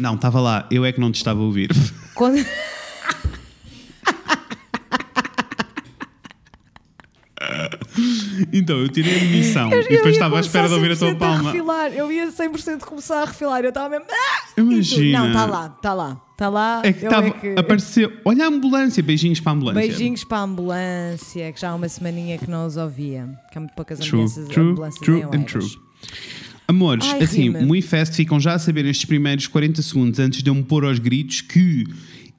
Não, estava lá. Eu é que não te estava a ouvir. Quando- Então, eu tirei a missão e depois estava à espera de ouvir a tua 100% palma. refilar. Eu ia 100% começar a refilar. Eu estava mesmo. Ah! Imagina. Não, está lá, está lá. Está lá. É que eu estava. é que- Apareceu. Olha a ambulância. Beijinhos para a ambulância. Beijinhos para a ambulância, que já há uma semaninha que não os ouvia. Que há muito poucas True, ambulâncias, true, ambulâncias true and true. Amores, Ai, assim, rima. muito fast, ficam já a saber estes primeiros 40 segundos antes de eu me pôr aos gritos que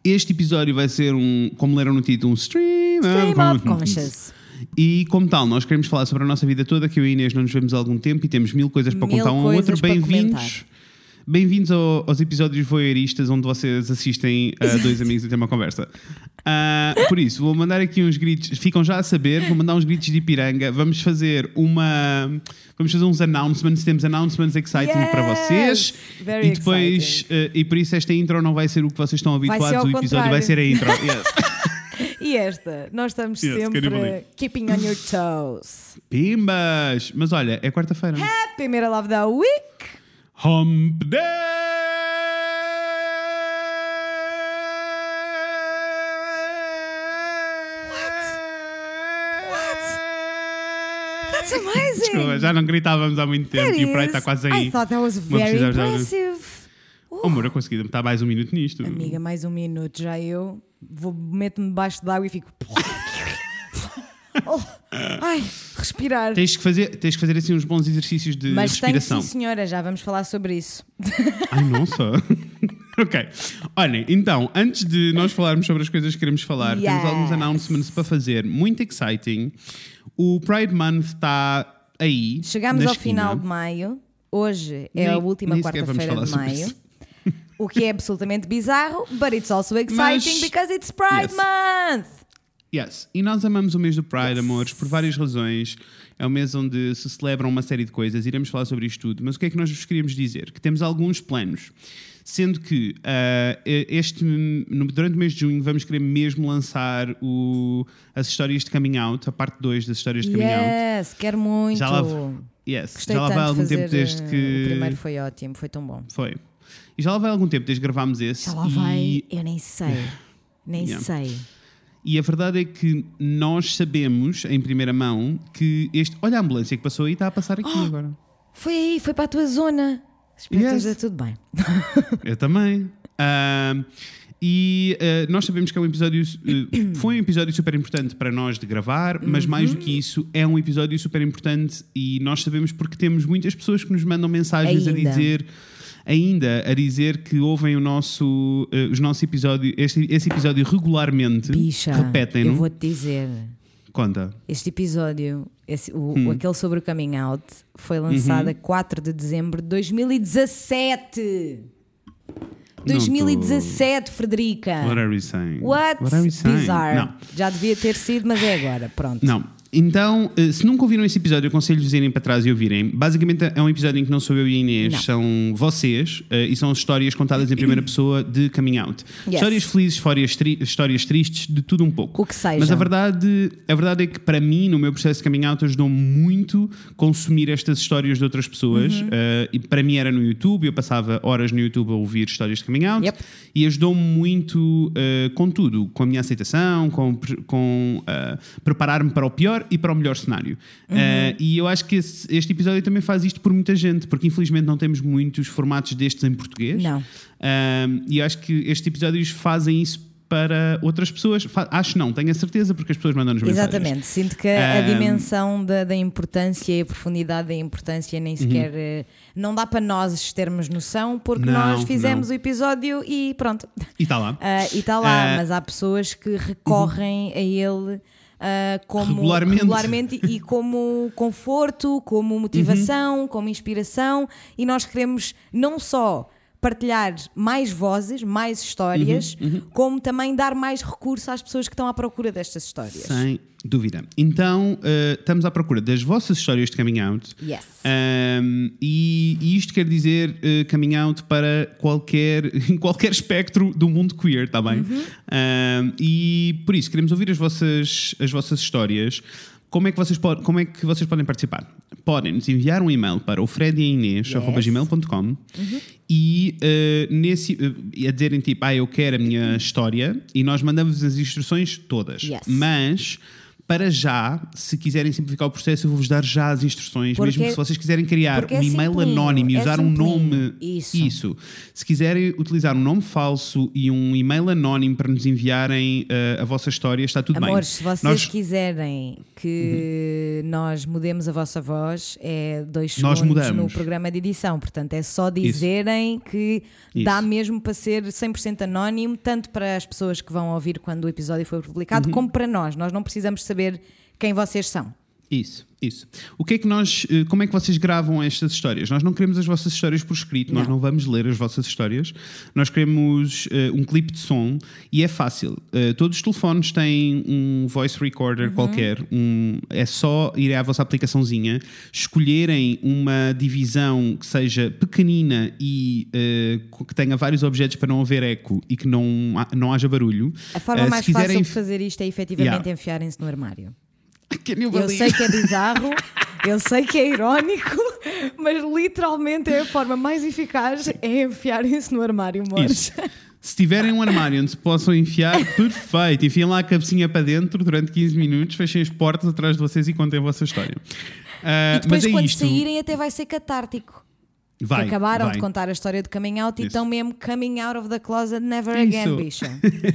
este episódio vai ser um, como leram no título, um stream, Stream of of conscious. E como tal, nós queremos falar sobre a nossa vida toda, que eu e Inês não nos vemos há algum tempo e temos mil coisas para Mil contar um ao outro. Bem-vindos. Bem-vindos ao- aos episódios voyeuristas onde vocês assistem a dois amigos a ter uma conversa. Ah, por isso, vou mandar aqui uns gritos, ficam já a saber, vou mandar uns gritos de Ipiranga. Vamos fazer uma. Vamos fazer uns announcements, temos announcements exciting para vocês. Very e depois, eh, e por isso esta intro não vai ser o que vocês estão Vai habituados, o episódio vai contrário. ser a intro. Yes. E esta, nós estamos Yes, sempre keeping on your toes. Pimbas! Mas olha, é quarta-feira. Primeira love da week. Hump Day! That's amazing. Desculpa, já não gritávamos há muito tempo That e o Pride is- está quase aí. I thought that was very impressive. Oh, amor, eu consegui estar mais um minuto nisto. Amiga, mais um minuto, já eu vou meto-me debaixo d'água e fico. Oh, ai, respirar. Tens que, fazer, tens que fazer assim uns bons exercícios de Mas tenho respiração. sim, senhora, já vamos falar sobre isso. Ai, nossa. ok. Olhem, então, antes de nós falarmos sobre as coisas que queremos falar, temos Yes. alguns announcements para fazer. Muito exciting. O Pride Month está aí. Chegamos ao esquina. final de maio. Hoje é Nem- a última quarta-feira de maio. O que é absolutamente bizarro, but it's also exciting Mas- because it's Pride Yes. Month. Yes. E nós amamos o mês do Pride, amores, por várias razões. É um mês onde se celebram uma série de coisas, iremos falar sobre isto tudo. Mas o que é que nós vos queríamos dizer? Que temos alguns planos. Sendo que ah, este, durante o mês de junho vamos querer mesmo lançar o- as histórias de coming out, a parte 2 das histórias de coming out. Yes, quero muito. Já lá, yes, Gostei já lá vai algum tempo desde eh, que. O primeiro foi ótimo, foi tão bom. Foi. E já lá vai algum tempo desde que gravámos esse. Já lá e- vai, eu nem sei. Nem Yeah. sei. E a verdade é que nós sabemos, em primeira mão, que este. Olha a ambulância que passou aí está a passar aqui agora. Foi aí, foi para a tua zona. Espero que Yes. esteja tudo bem. Eu também. Ahm, e ah, nós sabemos que é um episódio. eh, foi um episódio super importante para nós de gravar, mas mais do Uhum. que isso, é um episódio super importante e nós sabemos porque temos muitas pessoas que nos mandam mensagens Ainda. a dizer. Ainda a dizer que ouvem o nosso, eh, os nossos episódios, este, esse episódio regularmente, Bicha, repetem, eu vou-te dizer. Conta. Este episódio, esse- o, Hum. aquele sobre o coming out, foi lançado Uhum. a 4 de dezembro de 2017. Não 2017, Frederica. What are we saying? What? What are we saying? Bizarre. Não. Já devia ter sido, mas é agora. Pronto. Não. Então, eh, se nunca ouviram esse episódio, eu aconselho-vos a irem para trás e ouvirem. Basicamente é um episódio em que não sou eu e a Inês, Não. são vocês eh, e são histórias contadas em primeira pessoa de coming out. Yes. Histórias felizes, histórias, tri- histórias tristes, de tudo um pouco. O que seja. Mas a verdade, a verdade é que para mim, no meu processo de coming out, ajudou muito consumir estas histórias de outras pessoas. Uhum. Eh, e para mim era no YouTube, eu passava horas no YouTube a ouvir histórias de coming out Yep. e ajudou-me muito eh, com tudo, com a minha aceitação, com, com eh, preparar-me para o pior e para o melhor cenário. Eh, e eu acho que esse- este episódio também faz isto por muita gente, porque infelizmente não temos muitos formatos destes em português. Não. Um, e acho que estes episódios fazem isso para outras pessoas. Acho não, tenho a certeza, porque as pessoas mandam-nos mensagens. Exatamente, sinto que a, dimensão da, da importância e a profundidade da importância nem sequer. eh, Não dá para nós termos noção, porque Uhum. Não, nós fizemos não. o episódio e pronto. E está lá. Ah, e está lá, Ah. mas há pessoas que recorrem a ele ah, como Regularmente. regularmente e como conforto, como motivação, como inspiração, e nós queremos não só partilhar mais vozes, mais histórias, como também dar mais recurso às pessoas que estão à procura destas histórias. Sem dúvida. Então, uh, estamos à procura das vossas histórias de coming out. Yes. Um, e, e isto quer dizer uh, coming out para qualquer, em qualquer espectro do mundo queer, está bem? Um, e por isso queremos ouvir as vossas, as vossas histórias. Como é, que vocês pod- como é que vocês podem participar? Podem nos enviar um e-mail para o frediainês.gmail.com e eh, nesse, eh, a dizerem tipo, ah, eu quero a minha história e nós mandamos as instruções todas. Yes. Mas, para já, se quiserem simplificar o processo, eu vou-vos dar já as instruções, Porque- mesmo se vocês quiserem criar porque um é e-mail simplinho, anónimo e é usar um simplinho. nome. Isso. Isso. Se quiserem utilizar um nome falso e um e-mail anónimo para nos enviarem eh, a vossa história, está tudo Amores, bem. se vocês Nós- quiserem que nós mudemos a vossa voz, é dois Nós segundos no mudamos. programa de edição. Portanto, é só dizerem que Isso. dá mesmo para ser 100% anónimo, tanto para as pessoas que vão ouvir quando o episódio for publicado, Uhum. como para nós. Nós não precisamos saber quem vocês são. Isso, isso. O que é que nós, eh, como é que vocês gravam estas histórias? Nós não queremos as vossas histórias por escrito, nós Não. não vamos ler as vossas histórias. Nós queremos eh, um clipe de som e é fácil. Eh, todos os telefones têm um voice recorder Uhum. qualquer. um- é só ir à vossa aplicaçãozinha, escolherem uma divisão que seja pequenina e eh, que tenha vários objetos para não haver eco e que não, não haja barulho. A forma mais fácil de fazer isto é efetivamente Yeah. enfiarem-se no armário. Eu sei que é bizarro, eu sei que é irónico, mas literalmente é a forma mais eficaz é enfiarem-se no armário, amores. Isso. Se tiverem um armário onde se possam enfiar, perfeito. Enfiem lá a cabecinha para dentro durante 15 minutos, fechem as portas atrás de vocês e contem a vossa história. Ah, E depois, mas é quando isto. saírem, até vai ser catártico. Vai, que acabaram vai. de contar a história do coming out e Isso. estão mesmo coming out of the closet never Isso. again, bicha.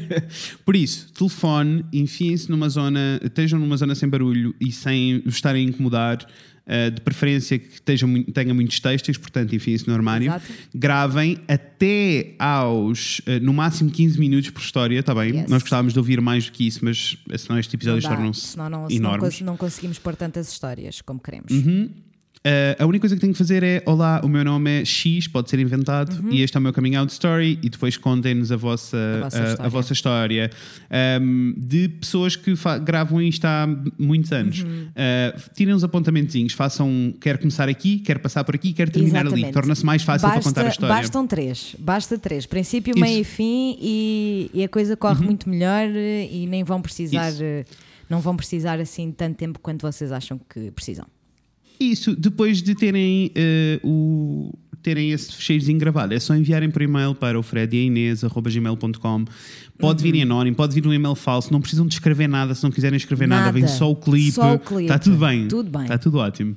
Por isso, telefone, enfiem-se numa zona, estejam numa zona sem barulho e sem estarem a incomodar. ah, de preferência que estejam, tenha muitos textos, portanto, enfiem-se no armário. Exato. Gravem até aos, ah, no máximo 15 minutos por história, está bem? Yes. Nós gostávamos de ouvir mais do que isso, mas senão Não dá, tornam-se senão não, enormes. cons- não conseguimos pôr tantas histórias como queremos. Uhum. Uh, a única coisa que tenho que fazer é: Olá, o meu nome é X, pode ser inventado, Uhum. e este é o meu coming out story. E depois contem-nos a vossa, A vossa a- a história. vossa história. Um, de pessoas que gravam isto há muitos anos. Uhum. Uh, tirem uns apontamentozinhos, façam. Quer começar aqui, quer passar por aqui, quer terminar ali. Exatamente. Torna-se mais fácil para Basta- contar a história. Bastam três, basta três. Princípio, Isso. Uhum. meio e fim e, e a coisa corre muito melhor eh, e nem vão precisar, Isso. eh, não vão precisar assim tanto tempo quanto vocês acham que precisam. Isso, depois de terem eh, o terem esse fecheirozinho gravado, é só enviarem por e-mail para o frediainês.gmail.com Pode vir em anónimo, pode vir um e-mail falso, não precisam de escrever nada se não quiserem escrever nada, Nada. vem só o clipe, Só o clipe. está tudo bem. Tudo bem. Está tudo ótimo.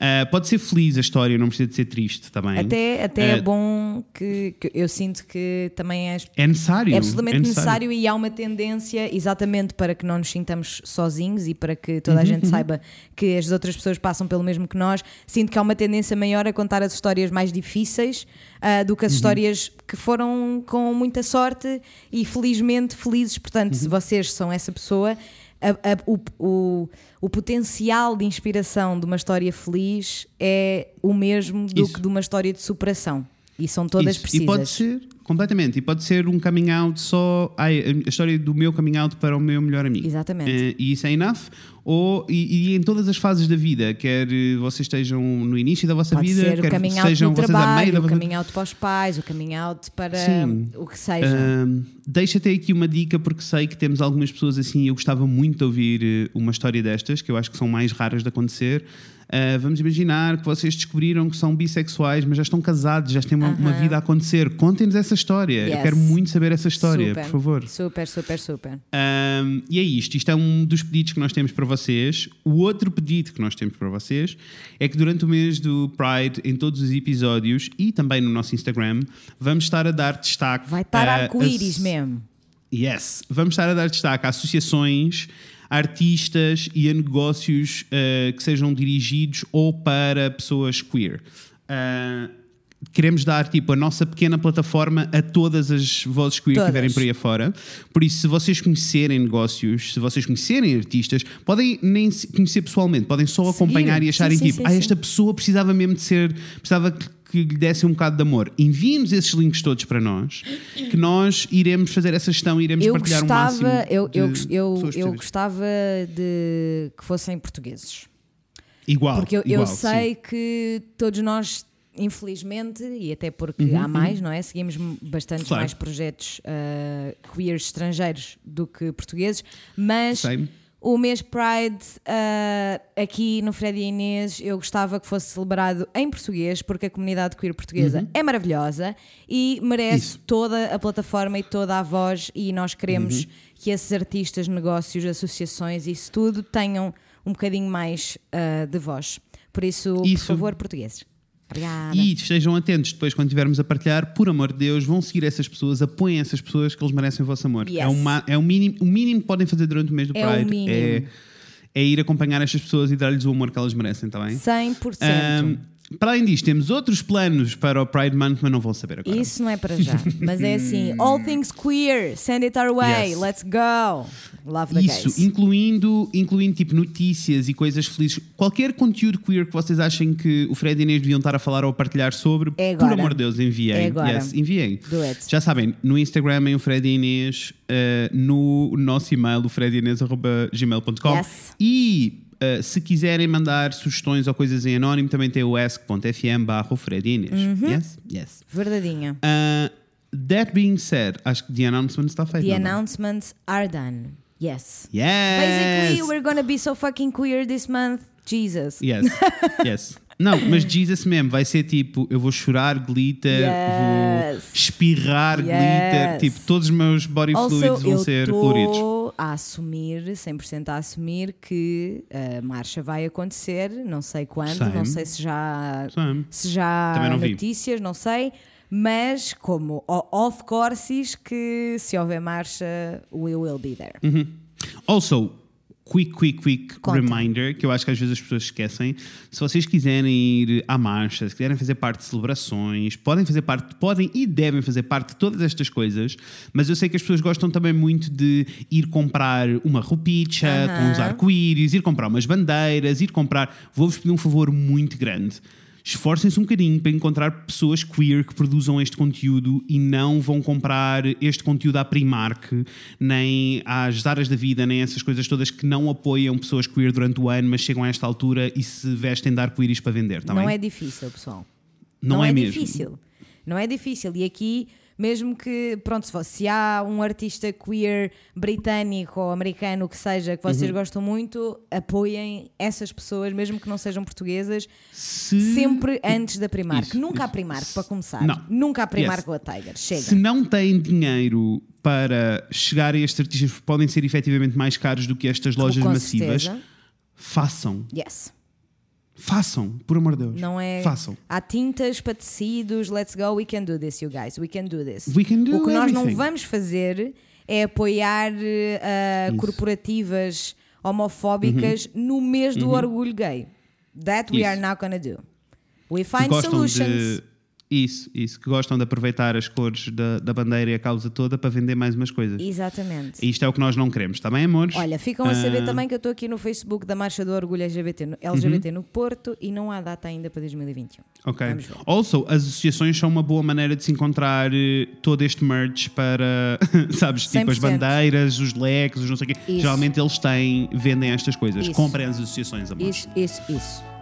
Ah, pode ser feliz a história, não precisa de ser triste também. Até, até é Eh, bom que, que eu sinto que também é É necessário. É absolutamente é necessário e há uma tendência exatamente para que não nos sintamos sozinhos e para que toda a gente saiba que as outras pessoas passam pelo mesmo que nós. Sinto que há uma tendência maior a contar as histórias mais difíceis ah, do que as histórias que foram com muita sorte e felizmente felizes. Portanto, se vocês são essa pessoa. A- a- o, o, o potencial de inspiração de uma história feliz é o mesmo do Isso. que de uma história de superação. E são todas Isso. precisas. E pode ser, completamente, e pode ser um coming out só, ai, a história do meu coming out para o meu melhor amigo. Exatamente. Eh, e isso é enough. Ou, e, e em todas as fases da vida, quer eh, vocês estejam no início da vossa Pode vida, ser o quer coming out sejam vocês a meio trabalho, da o coming out para os pais, o coming out para Sim. o que seja. Ahm, deixa até aqui uma dica, porque sei que temos algumas pessoas assim eu gostava muito de ouvir eh, uma história destas, que eu acho que são mais raras de acontecer. Ah, vamos imaginar que vocês descobriram que são bissexuais, mas já estão casados, já têm uma, uma Aham. vida a acontecer. Contem-nos essa história. Eu Yes. quero muito saber essa história, super, por favor. Super, super, super. Um, e é isto, isto é um dos pedidos que nós temos para vocês. O outro pedido que nós temos para vocês é que durante o mês do Pride, em todos os episódios e também no nosso Instagram, vamos estar a dar destaque. Vai estar a- arco-íris mesmo. Yes, vamos estar a dar destaque a associações, artistas e a negócios eh, que sejam dirigidos ou para pessoas queer. Ah, queremos dar tipo a nossa pequena plataforma a todas as vozes queer Todas. que estiverem por aí afora. Por isso, se vocês conhecerem negócios, se vocês conhecerem artistas, podem nem conhecer pessoalmente, podem só Seguir. acompanhar e acharem Sim, sim, tipo, sim, ah, esta pessoa precisava mesmo de ser, precisava que lhe dessem um bocado de amor. Enviem-nos esses links todos para nós, que nós iremos fazer essa gestão e iremos Eu partilhar o gostava, máximo. eu, eu, eu, eu gostava de que fossem portugueses. Igual. Porque eu, eu igual, sei sim. que todos nós, infelizmente, e até porque há mais, não é? Seguimos bastantes Uhum, Claro. mais projetos uh, queer estrangeiros do que portugueses, mas Sei. O mês Pride ah, aqui no Fred e Inês eu gostava que fosse celebrado em português porque a comunidade queer portuguesa é maravilhosa e merece Isso. toda a plataforma e toda a voz e nós queremos que esses artistas, negócios, associações, isso tudo tenham um bocadinho mais ah, de voz. Por isso, Isso. por favor, portugueses. Obrigada. E estejam atentos depois quando estivermos a partilhar, por amor de Deus, vão seguir essas pessoas, apoiem essas pessoas que eles merecem o vosso amor. Yes. É, uma, é o, mínimo, o mínimo que podem fazer durante o mês do É o Pride. mínimo. É, é ir acompanhar estas pessoas e dar-lhes o amor que elas merecem, está bem? 100%. Ahm, para além disto, temos outros planos para o Pride Month, mas não vão saber agora. Isso não é para já, mas é assim: all things queer, send it our way, Yes. let's go. Love the Isso, gays. incluindo, incluindo tipo notícias e coisas felizes. Qualquer conteúdo queer que vocês achem que o Fred e Inês deviam estar a falar ou a partilhar sobre, É por amor de Deus, enviem. É agora. Yes, enviem. Do it. Já sabem, no Instagram em o Fred e Inês, eh, no nosso e-mail, o fredinês.gmail.com Yes. e eh, se quiserem mandar sugestões ou coisas em anónimo, também tem o ask.fm barra. Uhum. Yes? Yes. Verdadinha. Uh, that being said, acho que the announcement está feito. The não é? announcements are done. Yes. Yes! Basically, we're gonna be so fucking queer this month. Jesus. Yes, yes. Não, mas Jesus mesmo, vai ser tipo, eu vou chorar glitter, vou Yes. espirrar Yes. glitter, tipo, todos os meus body Also, fluids vão ser coloridos. A assumir, 100% a assumir que a marcha vai acontecer, não sei quando, Same. não sei se já, Same. se já há não vi. notícias, não sei, mas como of course que se houver marcha, we will be there. Uhum. Also, quick, quick, quick Conta. reminder, que eu acho que às vezes as pessoas esquecem. Se vocês quiserem ir à marcha, se quiserem fazer parte de celebrações, podem fazer parte, podem e devem fazer parte de todas estas coisas, mas eu sei que as pessoas gostam também muito de ir comprar uma roupicha com os Aham. arco-íris, ir comprar umas bandeiras, ir comprar. Vou-vos pedir um favor muito grande. Esforcem-se um bocadinho para encontrar pessoas queer que produzam este conteúdo e não vão comprar este conteúdo à Primark, nem às Zaras da Vida, nem essas coisas todas que não apoiam pessoas queer durante o ano, mas chegam a esta altura e se vestem de arco-íris para vender, tá não bem? é difícil, pessoal. Não é mesmo. difícil. Não é difícil. E aqui, mesmo que, pronto, se, fosse- se há um artista queer britânico ou americano que seja, que Uhum. vocês gostam muito, apoiem essas pessoas, mesmo que não sejam portuguesas, Se, sempre antes da Primark. Isso, Nunca há isso. Primark, para começar. Não. Nunca há Primark Yes. ou a Tiger. Chega. se não têm dinheiro para chegar a estes artistas podem ser efetivamente mais caros do que estas lojas Com massivas, certeza. façam. Yes. Façam, por amor de Deus. Não é. Façam. Há tintas para tecidos, let's go, we can do this, you guys, we can do this. We can do o que nós não everything. vamos fazer é apoiar Isso. corporativas homofóbicas no mês do orgulho gay. That we Uhum. Isso. are not gonna do. We find gostam solutions. de isso, isso, que gostam de aproveitar as cores da, da bandeira e a causa toda para vender mais umas coisas. Exatamente. E isto é o que nós não queremos, está bem, amores? Olha, ficam a saber Ah, também que eu estou aqui no Facebook da Marcha do Orgulho LGBT no, LGBT no Porto e não há data ainda para 2021. Ok. Also, as associações são uma boa maneira de se encontrar eh, todo este merch para, sabes, tipo as 100%. bandeiras, os leques, os não sei o quê. Isso. Geralmente eles têm, vendem estas coisas. Isso. Comprem as associações, amores. Isso, isso, isso.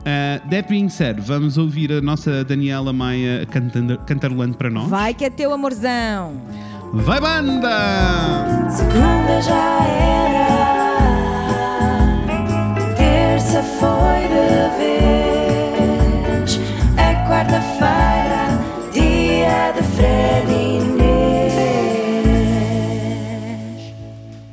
Uh, that being said, vamos ouvir a nossa Daniela Maia cantando, cantarolando para nós. Vai que é teu amorzão! Vai banda! Segunda já era, terça foi de vez, é quarta-feira, dia de Fred e Inês.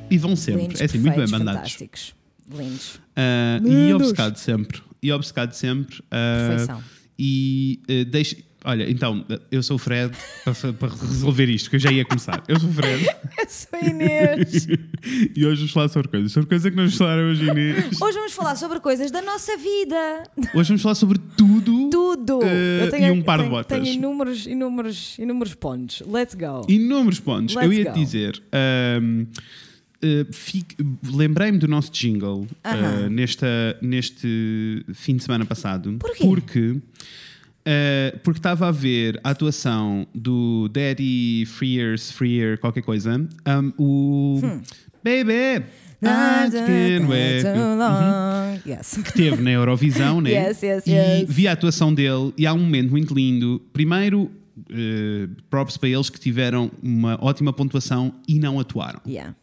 E vão sempre. Lindos, é assim, muito bem mandados. fantásticos. Lindos. Uh, e Lindos. obcecado sempre. E obcecado sempre. uh, Perfeição. e uh, deixa. Olha, então, eu sou o Fred para, para resolver isto, que eu já ia começar. Eu sou o Fred Eu sou a Inês. e hoje vamos falar sobre coisas. Sobre coisas que nós vamos falar hoje, Inês. Hoje vamos falar sobre coisas da nossa vida. Hoje vamos falar sobre tudo. Tudo. uh, e um par tenho, de botas. Tenho inúmeros, inúmeros, inúmeros pontos. Let's go. Inúmeros pontos. Let's eu ia go. te dizer. ahm, uh, Lembrei-me do nosso jingle Aham. uh, nesta, neste fim de semana passado. Porquê? Porque uh, porque estava a ver a atuação do Daddy Freers, Freer, qualquer coisa. um, o Hum. Baby! I can wait. Too long. Yes. que teve na Eurovisão, né? Yes, yes, e yes. vi a atuação dele e há um momento muito lindo. Primeiro, eh, props para eles que tiveram uma ótima pontuação e não atuaram. Yeah.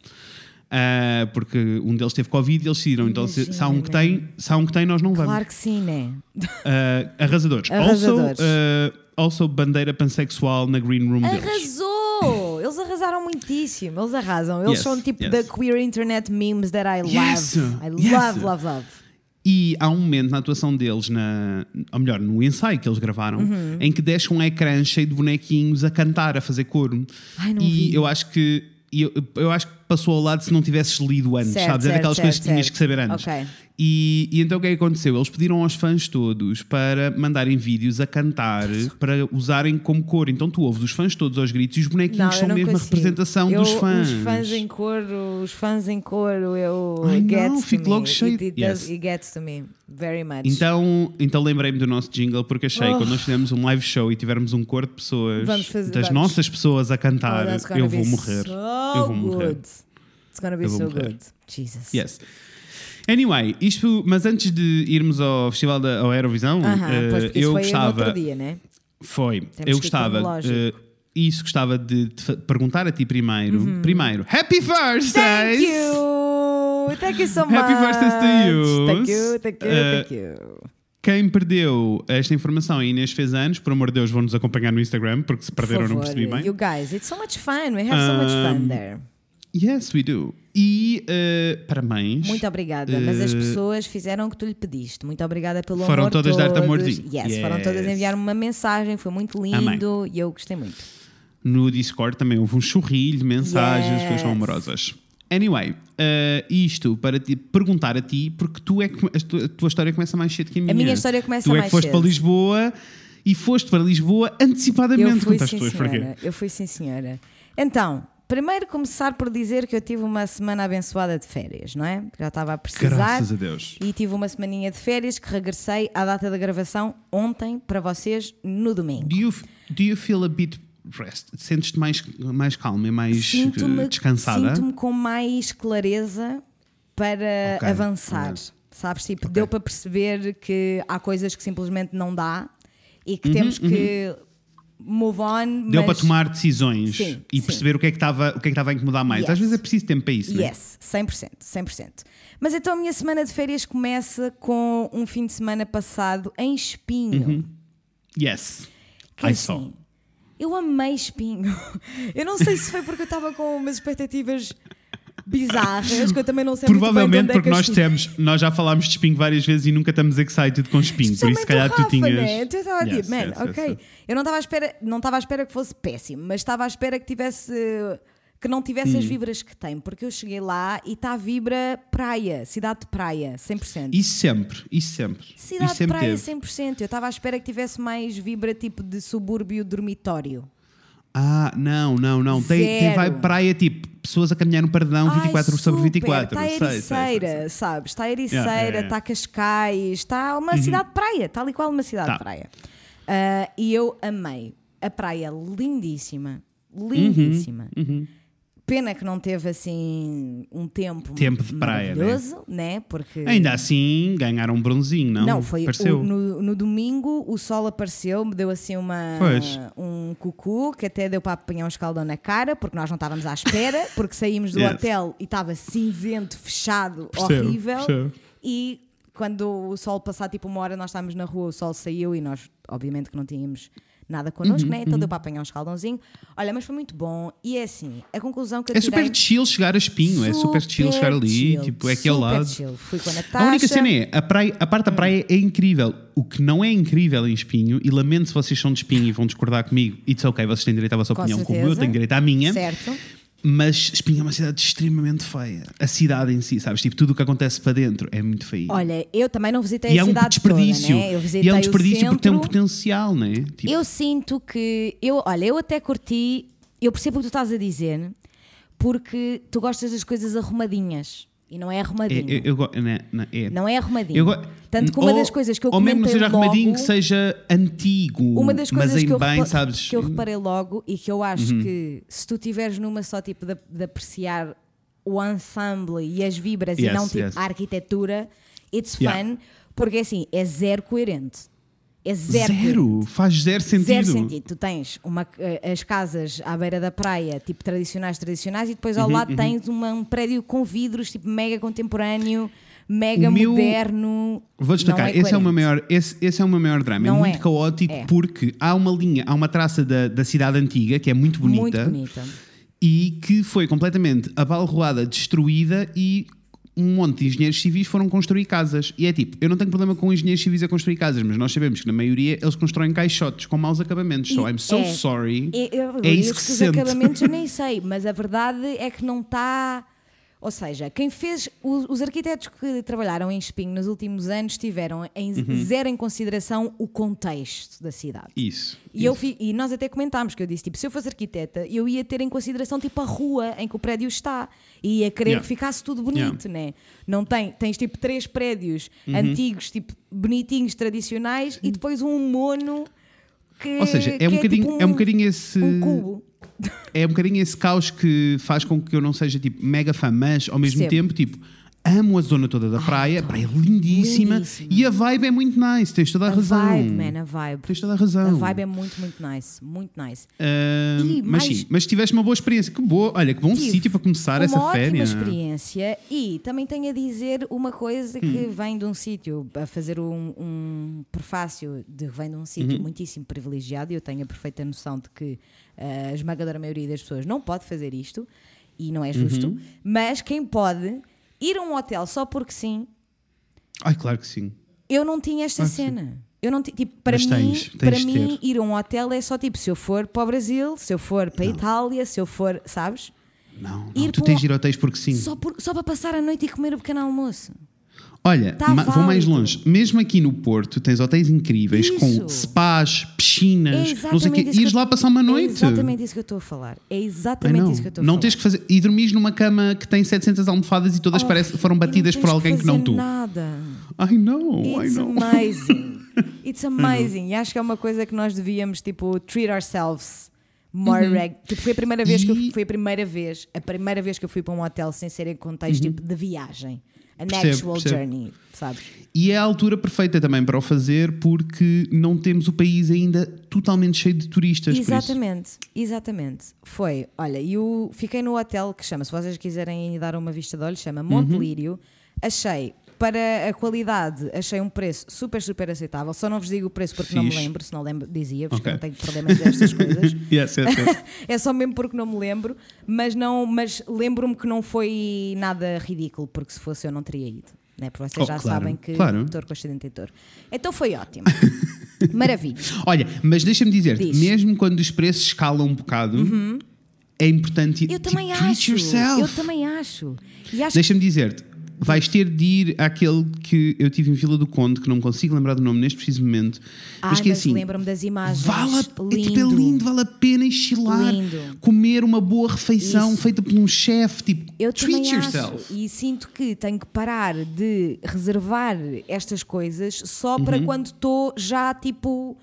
Ah, porque um deles teve Covid e eles decidiram. Então, se, se há um que Imagina, tem, se há um que tem, nós não vamos. Claro que sim, né? Ah, arrasadores. Arrasadores. Also, ah, also, bandeira pansexual na green room deles. Arrasou! Eles arrasaram muitíssimo, eles arrasam. Eles Yes, são tipo yes. the queer internet memes that I love. Yes, I love, love, love. E há um momento na atuação deles, na, ou melhor, no ensaio que eles gravaram, Uhum. em que deixam um ecrã cheio de bonequinhos a cantar, a fazer coro. Ai, não e vi. eu acho que eu, eu acho que passou ao lado se não tivesses lido antes, Certo, sabes? É certo, daquelas coisas que certo, tinhas certo. que saber antes. Ok. E, e então o que é que aconteceu? Eles pediram aos fãs todos para mandarem vídeos a cantar para usarem como cor. Então tu ouves os fãs todos aos gritos e os bonequinhos Não, eu são mesmo a consigo. representação Eu- dos fãs. Os fãs em coro, os fãs em coro, eu Ai, não, fico me. logo cheio- It, it, does- Yes. it gets to me very much. Então, então lembrei-me do nosso jingle porque achei que quando nós fizermos um live show e tivermos um coro de pessoas, fazer- das vamos. nossas pessoas a Oh, cantar, that's gonna eu vou morrer. So eu vou morrer. It's gonna be so good. Jesus. Yes. Anyway, isto, mas antes de irmos ao Festival da ao Eurovisão, eh, pois porque isso eu foi gostava. outro dia, né? Foi. Temos eu gostava. eh, isso gostava de te perguntar a ti primeiro. Primeiro, Happy! Uhum. Thank you! Thank you so much! Happy birthdays to you. Thank you, thank you, Uh, thank you. Quem perdeu esta informação, a Inês fez anos, por amor de Deus, vão-nos acompanhar no Instagram, porque se Por perderam não favor, percebi bem. You guys, it's so much fun. We have so much fun Um, there. Yes, we do. E eh, parabéns. Muito obrigada, mas as Eh, pessoas fizeram o que tu lhe pediste. Muito obrigada pelo Foram amor todas dar-te amorzinho. Yes, foram todas Yes. enviar-me uma mensagem, foi muito lindo e eu gostei muito. No Discord também houve um churrilho de mensagens, as pessoas são Yes. amorosas. Anyway, eh, isto para te perguntar a ti, porque tu é que, a tua- a história começa mais cedo que a minha. minha história começa tu é mais que foste cedo. para Lisboa e foste para Lisboa antecipadamente. Eu fui sim, senhora. Eu fui sim, senhora. Então, primeiro começar por dizer que eu tive uma semana abençoada de férias, não é? Já estava a precisar. Graças a Deus. E tive uma semaninha de férias que regressei à data da gravação ontem para vocês no domingo. Do you, do you feel a bit rest? Sentes-te mais, mais calma e mais eh, Sinto-me descansada? sinto-me com mais clareza para Ok, avançar. ok. Sabes? Tipo, deu para perceber que há coisas que simplesmente não dá e que temos que move on. Uhum, Deu mas... para tomar decisões Sim, e sim. perceber o que é que estava o que é que estava a incomodar mais. Yes. Às vezes é preciso tempo para isso, não é? Yes, 100%, 100%. Mas então a minha semana de férias começa com um fim de semana passado em Espinho. Yes. Que I assim, saw. eu amei Espinho. Eu não sei se foi porque eu estava com umas expectativas bizarras, que eu também não sei muito bem de Provavelmente é porque que nós temos, nós já falámos de espinho várias vezes e nunca estamos excited com espinho, por isso se calhar o tu Rafa, tinhas. Né? Tu estava Yes, tipo, man, yes, ok. yes. Eu não estava à espera, não estava à espera que fosse péssimo, mas estava à espera que tivesse que não tivesse Hum. as vibras que tem, porque eu cheguei lá e está a vibra praia, cidade de praia, 100%. Isso sempre, isso sempre. Cidade de sempre praia teve. 100%. Eu estava à espera que tivesse mais vibra tipo de subúrbio dormitório. Ah, não, não, não. Tem, tem praia tipo pessoas a caminhar no perdão 24 Ai, sobre super. 24. Está ericeira, sabes? Está ericeira, está yeah, yeah. Cascais, está uma cidade de praia, tal e qual uma cidade Tá. de praia. Ah, e eu amei. A praia lindíssima, lindíssima. Uhum. Pena que não teve assim um tempo, Tempo de praia, né? maravilhoso, né? Porque Ainda assim ganharam um bronzinho, não? Não, foi Pareceu. o- no, no domingo o sol apareceu, me deu assim uma Pois. um cucu que até deu para apanhar um escaldão na cara, porque nós não estávamos à espera, porque saímos do Yes. hotel e estava cinzento, fechado, Percebo, horrível. percebo. E quando o sol passar tipo uma hora, nós estávamos na rua, o sol saiu e nós, obviamente, que não tínhamos nada Uhum, connosco, né? Então deu para apanhar um escaldãozinho. Olha, mas foi muito bom. E é assim, a conclusão que eu É tirei... super chill chegar a espinho, é super chill chegar ali, chill, tipo, é super lado. chill. Fui com a A Natasha. única cena é, a, praia, a parte da praia é incrível. O que não é incrível em Espinho, e lamento se vocês são de Espinho e vão discordar comigo, it's ok, vocês têm direito à vossa Com opinião, como eu certeza. tenho direito à minha, Certo. Mas Espinho é uma cidade extremamente feia. A cidade em si, sabes? Tipo, tudo o que acontece para dentro é muito feio. Olha, eu também não visitei e a é um cidade desperdício. toda, né? Eu visitei e é um desperdício porque tem um potencial, não é? Tipo, Eu sinto que eu, olha, eu até curti, eu percebo o que tu estás a dizer, porque tu gostas das coisas arrumadinhas e não é é, arrumadinho. eu, eu, não, não, é. Não é arrumadinho. Eu Tanto que uma ou- das coisas que eu Ou mesmo que seja arrumadinho, logo- que seja antigo, Uma das coisas que eu, bem, repa- sabes? Uhum. que eu reparei logo e que eu acho que se tu tiveres numa só tipo de, de apreciar o ensemble e as vibras e Yes, não tipo yes. a arquitetura, it's Yeah. fun, porque assim é zero coerente. É zero. Zero. Faz zero sentido. Zero sentido. Tu tens uma, eh, as casas à beira da praia, tipo tradicionais, tradicionais, e depois ao Uhum, lado tens uma- um prédio com vidros, tipo mega contemporâneo, mega O meu- moderno. Não explicar, esse, é o meu coerente. maior, esse, esse é o meu maior drama. Não é muito é. caótico É. porque há uma linha, há uma traça da, da cidade antiga que é muito bonita, Muito bonita. e que foi completamente abalroada, destruída e um monte de engenheiros civis foram construir casas. E é tipo, eu não tenho problema com engenheiros civis a construir casas, mas nós sabemos que na maioria eles constroem caixotes com maus acabamentos. So E I'm so é. sorry. É, eu, É isso eu que os se sente. acabamentos eu nem sei, mas a verdade é que não está. Ou seja, quem fez. o- Os arquitetos que trabalharam em Espinho nos últimos anos tiveram em Uhum. zero em consideração o contexto da cidade. Isso. E, eu isso. fi- e nós até comentámos que eu disse, tipo, se eu fosse arquiteta, eu ia ter em consideração tipo a rua em que o prédio está e ia querer Yeah. que ficasse tudo bonito, né? Não tem, tens tipo três prédios Uhum. antigos, tipo bonitinhos, tradicionais e depois um mono que Ou seja, é um, bocadinho, tipo é um bocadinho esse. um cubo. É um bocadinho esse caos que faz com que eu não seja tipo mega fã, mas ao mesmo Percebo. tempo, tipo, amo a zona toda da praia, a praia é lindíssima, Lindíssima. e a vibe é muito nice, tens toda a, A razão. vibe, man, a vibe. Tens toda a razão. A vibe é muito, muito nice, muito nice. Ahm, E mas mais- sim, mas tiveste uma boa experiência. Que boa, olha, que bom sítio para começar uma essa ótima férias. experiência e também tenho a dizer uma coisa que Hum. vem de um sítio, a fazer um, um prefácio de que vem de um sítio Uhum. muitíssimo privilegiado e eu tenho a perfeita noção de que eh, a esmagadora maioria das pessoas não pode fazer isto e não é justo, Uhum. mas quem pode ir a um hotel só porque sim, Ai, claro que sim. eu não tinha esta sim. cena. Eu não ti- tipo, para Mas mim, tens, tens para mim ter. ir a um hotel é só tipo, se eu for para o Brasil, se eu for para a Itália, se eu for, sabes? Não, não. Ir tu tens um- de ir a hotéis porque sim. Só, por- só para passar a noite e comer o pequeno almoço. Olha, Tá ma- vou mais longe. Mesmo aqui no Porto, tens hotéis incríveis Isso. com spas, piscinas, É não sei o quê. que Ires lá passar uma É noite. exatamente isso que eu estou a falar. É exatamente não, isso que eu estou a não falar. tens que fazer. E dormires numa cama que tem 700 almofadas e todas Oh, parece, foram e não batidas por alguém que, não fazer tu. nada. I know, I It's know. amazing. It's amazing. E acho que é uma coisa que nós devíamos, tipo, treat ourselves more reg... Tipo, foi a primeira vez que eu Uhum. E- foi a primeira vez, a primeira vez que eu fui para um hotel sem ser em contexto tipo de viagem. An. Percebo, actual percebo. journey, sabes? E é a altura perfeita também para o fazer porque não temos o país ainda totalmente cheio de turistas. Exatamente, exatamente. Foi, olha, eu fiquei no hotel que chama, se vocês quiserem dar uma vista de olhos, chama Monte Uhum. Lírio. Achei, para a qualidade, achei um preço super, super aceitável. Só não vos digo o preço porque não me lembro, se não lembro, dizia, porque Ok. não tenho problemas destas coisas. Yes, yes, yes. É só mesmo porque não me lembro, mas, não, mas lembro-me que não foi nada ridículo, porque se fosse eu não teria ido. Né? Porque vocês Oh, já claro, sabem que claro. estou com acidente editor. Então foi ótimo. Maravilha. Olha, mas deixa-me dizer, Diz. Uhum. mesmo quando os preços escalam um bocado, é importante Eu tipo, também acho. yourself. Eu também acho. Acho Deixa-me dizer-te, vais ter de ir àquele que eu tive em Vila do Conde, que não consigo lembrar do nome neste preciso momento, Ai, mas que é mas assim. lembro-me das imagens. Vale a, é, tipo, é Lindo. lindo, vale a pena enchilar, Lindo. comer uma boa refeição Isso. feita por um chefe, tipo, Eu treat yourself. acho. E sinto que tenho que parar de reservar estas coisas só para quando estou já tipo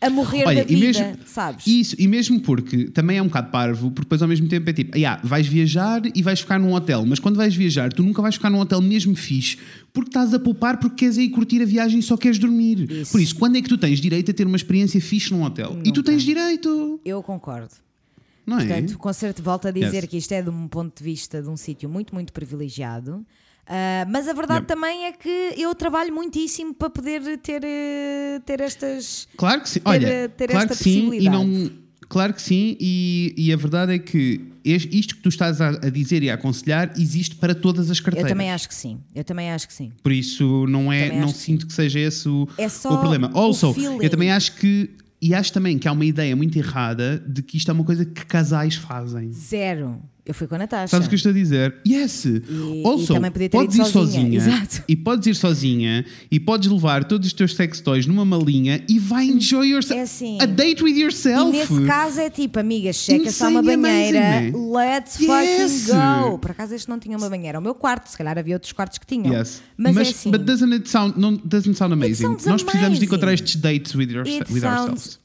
a morrer. Olha, da vida, mesmo, sabes? Isso, e mesmo porque também é um bocado parvo, porque depois ao mesmo tempo é tipo, yeah, vais viajar e vais ficar num hotel, mas quando vais viajar, tu nunca vais ficar num hotel mesmo fixe, porque estás a poupar porque queres ir curtir a viagem e só queres dormir. Isso. Por isso, quando é que tu tens direito a ter uma experiência fixe num hotel? E tu Nunca. tens direito, Eu concordo. não é? Portanto, com certeza volto a dizer Yes. que isto é de um ponto de vista de um sítio muito, muito privilegiado. Ah, mas a verdade também é que eu trabalho muitíssimo para poder ter, eh, ter estas. Claro que sim. ter- Olha, ter claro esta que sim e não. Claro que sim, e, e a verdade é que isto que tu estás a, dizer e a aconselhar existe para todas as Eu carteiras. também acho que sim. Eu também acho que sim. Por isso não é, não que sinto que seja esse o, É o problema. o Also, feeling. eu também acho que e acho também que há uma ideia muito errada de que isto é uma coisa que casais fazem. Zero. Eu fui com a Natasha. Sabes o que eu estou a dizer? Yes! E- also, e podes ir sozinha, sozinha. Exato. e podes ir sozinha e podes levar todos os teus sex toys numa malinha e vai enjoy yourself. É assim. A date with yourself. E nesse caso é tipo, amigas, checa só uma amazing, banheira, let's Yes. fucking go. Por acaso este não tinha uma banheira. O meu quarto, se calhar havia outros quartos que tinham. Yes. Mas, é assim. but doesn't it sound, não, doesn't sound amazing? Nós precisamos de amazing. encontrar estes dates with, your, It with sounds ourselves.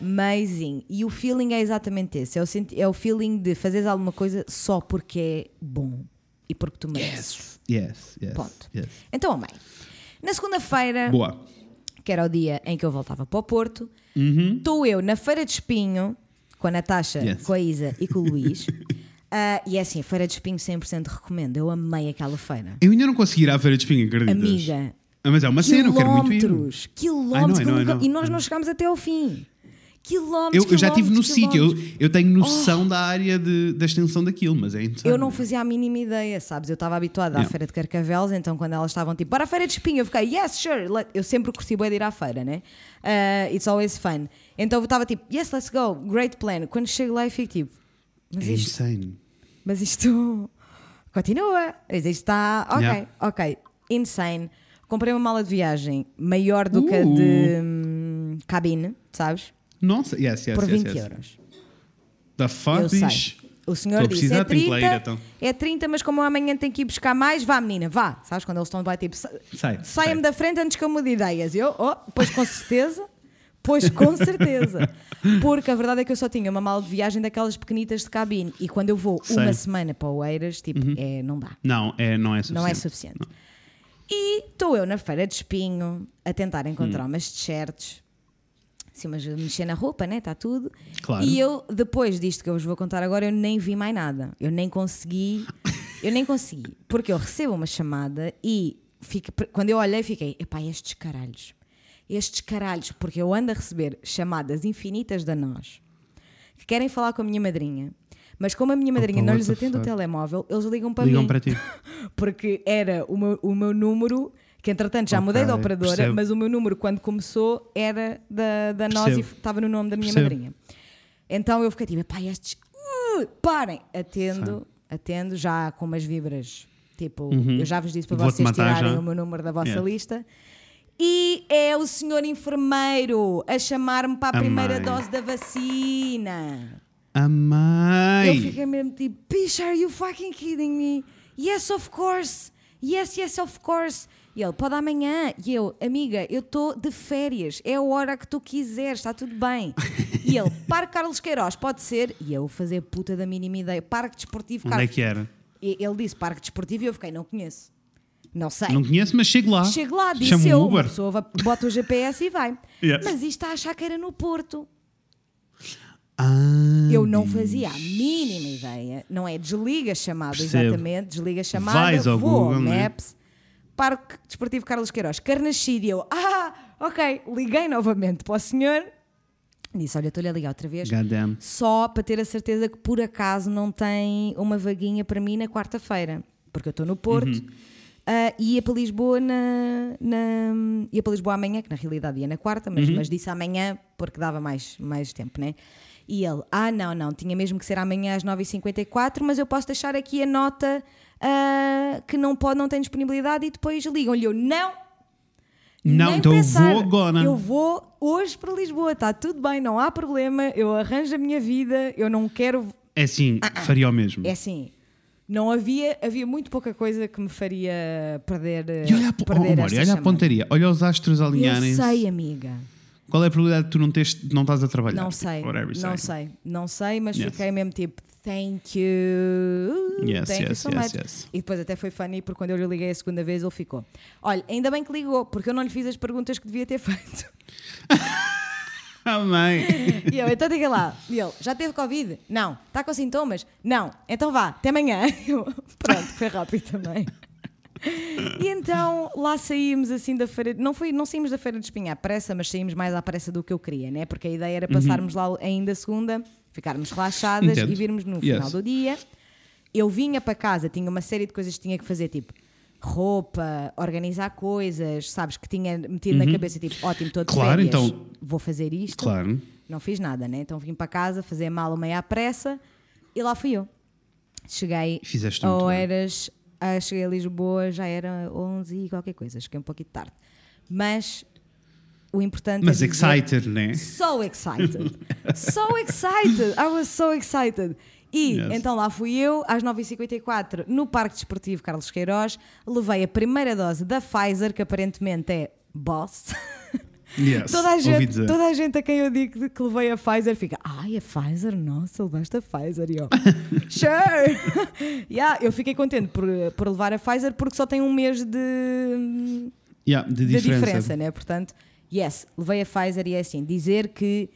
Amazing. E o feeling é exatamente esse. É o, é o feeling de fazeres alguma coisa só porque é bom e porque tu mereces. Yes, yes, yes. Ponto. yes. Então, bem. Na segunda-feira Boa. que era o dia em que eu voltava para o Porto. Uhum. Estou eu na Feira de Espinho, com a Natasha, Yes. com a Isa e com o Luís. Ah, e é assim, a Feira de Espinho 100% recomendo. Eu amei aquela feira. Eu ainda não consegui ir à Feira de Espinho, acreditas? Amiga, Ah, Mas é uma cena, eu quero muito ir. quilómetros, quilómetros, I nunca- know. e nós não chegámos até ao fim. Quilómetros, Eu, eu já estive no sítio, eu, eu tenho noção da área de, da extensão daquilo, mas é interessante. Eu não fazia a mínima ideia, sabes? Eu estava habituada à feira de Carcavelos, então quando elas estavam tipo, para a feira de espinho, eu fiquei, yes, sure. let-" Eu sempre curti bem de ir à feira, né? Uh, it's always fun. Então eu estava tipo, yes, let's go, great plan. Quando chego lá, eu fico tipo, mas É isto, insane. mas isto continua. Isto está, ok, Yeah. ok, insane. Comprei uma mala de viagem maior do que a Uh. de hum, cabine, sabes? Nossa, yes, yes, Por yes, 20 yes. euros. Da fuck, bicho? O senhor Estou disse: é tenho que lá 30, ir, então. é 30, mas como amanhã tenho que ir buscar mais, vá menina, vá. Sabes quando eles estão lá tipo, sa- Sai, saia-me sai. da frente antes que eu mude ideias. E eu, oh, pois com certeza, pois com certeza. Porque a verdade é que eu só tinha uma mala de viagem daquelas pequenitas de cabine e quando eu vou Sei. Uhum. uma semana para Oeiras, tipo, é, não dá. Não, é, não é suficiente. Não é suficiente. E estou eu na feira de espinho a tentar encontrar Hum. umas t-shirts, assim, mas mexer na roupa, né? Está tudo. Claro. E eu, depois disto que eu vos vou contar agora, eu nem vi mais nada. Eu nem consegui. Eu nem consegui. Porque eu recebo uma chamada e fico, quando eu olhei, fiquei, epá, estes caralhos. Estes caralhos, porque eu ando a receber chamadas infinitas da nós que querem falar com a minha madrinha. Mas como a minha madrinha Opa, não lhes atende o telemóvel, eles ligam para Ligam mim para ti. porque era o meu, o meu número, que entretanto já Ok, mudei de operadora, percebo. mas o meu número quando começou era da, da nós e estava no nome da minha Percebo. madrinha. Então eu fiquei tipo, pá, estes. uh, parem! Atendo, atendo, já com umas vibras. Tipo, eu já vos disse para Uhum. Vou-te vocês tirarem já. o meu número da vossa Yeah. lista. E é o senhor enfermeiro a chamar-me para a A primeira mãe. dose da vacina. A Eu fiquei mesmo tipo, bicho, are you fucking kidding me? Yes, of course. Yes, yes, of course. E ele, pode amanhã. E eu, amiga, eu estou de férias. É a hora que tu quiseres, está tudo bem. E ele, Parque Carlos Queiroz, pode ser. E eu, fazer puta da mínima ideia. Parque Desportivo Onde é que era? E Ele disse Parque Desportivo e eu fiquei, não conheço. Não sei. Não conheço, mas chego lá. Chego lá, disse Chamo eu. um Uma Uber. pessoa bota o GPS e vai. Mas isto está a achar que era no Porto. Ah, Eu não fazia a mínima ideia. Não é desliga a chamada, Percebo. exatamente. Desliga a chamada, Vais ao vou Google, né? Maps, Parque Desportivo Carlos Queiroz, Carnachide. Eu, ah, ok, liguei novamente para o senhor. Disse: Olha, estou-lhe a ligar outra vez. Goddamn. Só para ter a certeza que por acaso não tem uma vaguinha para mim na quarta-feira. Porque eu estou no Porto. Uhum. ah, ia para Lisboa na, na- ia para Lisboa amanhã, que na realidade ia na quarta, mas, Uhum. mas disse amanhã porque dava mais, mais tempo, né? E ele, ah, não, não, tinha mesmo que ser amanhã às 9h54, mas eu posso deixar aqui a nota ah, que não pode, não tem disponibilidade e depois ligam-lhe. Eu, não, Não, então eu pensar. vou agora. Eu vou hoje para Lisboa, está tudo bem, não há problema, eu arranjo a minha vida, eu não quero. É assim, faria o mesmo. É assim, não havia, havia muito pouca coisa que me faria perder. E olha a, oh, perder esta olha a pontaria, olha os astros Eu alinharem-se. sei, amiga. Qual é a probabilidade de tu não, teres, não estás a trabalhar? Não sei, Whatever não say. sei, não sei, mas Yes. fiquei mesmo tipo, thank you. Yes, thank you yes, so yes, much. yes. E depois até foi funny porque quando eu lhe liguei a segunda vez ele ficou. Olha, ainda bem que ligou, porque eu não lhe fiz as perguntas que devia ter feito. Ah, mãe. E eu, então diga lá. E ele, já teve Covid? Não. Está com sintomas? Não. Então vá, até amanhã. Eu, pronto, foi rápido também. E então lá saímos assim da feira. Não, foi, não saímos da feira de espinha à pressa, mas saímos mais à pressa do que eu queria, né? Porque a ideia era passarmos lá ainda segunda, ficarmos relaxadas Entendo. e virmos no Yes. final do dia. Eu vinha para casa, tinha uma série de coisas que tinha que fazer, tipo roupa, organizar coisas, sabes? Que tinha metido na cabeça, tipo, ótimo, estou de Uhum. Claro, férias, então- vou fazer isto. Claro. Não fiz nada, né? Então vim para casa fazer mal meio à pressa e lá fui eu. Cheguei Fizeste bem. Oeiras, ah, cheguei a Lisboa, já era 11 e qualquer coisa, cheguei um pouquinho tarde. Mas o importante Mas é dizer, excited, né? So excited. so excited. I was so excited. E Yes. então lá fui eu, às 9h54, no Parque Desportivo Carlos Queiroz, levei a primeira dose da Pfizer, que aparentemente é boss. Yes. toda, a gente, toda a gente a quem eu digo que levei a Pfizer fica, ai, a Pfizer, nossa, levaste a Pfizer. E eu, sure. yeah, eu fiquei contente por, por levar a Pfizer porque só tem um mês de, Yeah, de de diferença. diferença, né? Portanto, Yes, levei a Pfizer e é assim, dizer que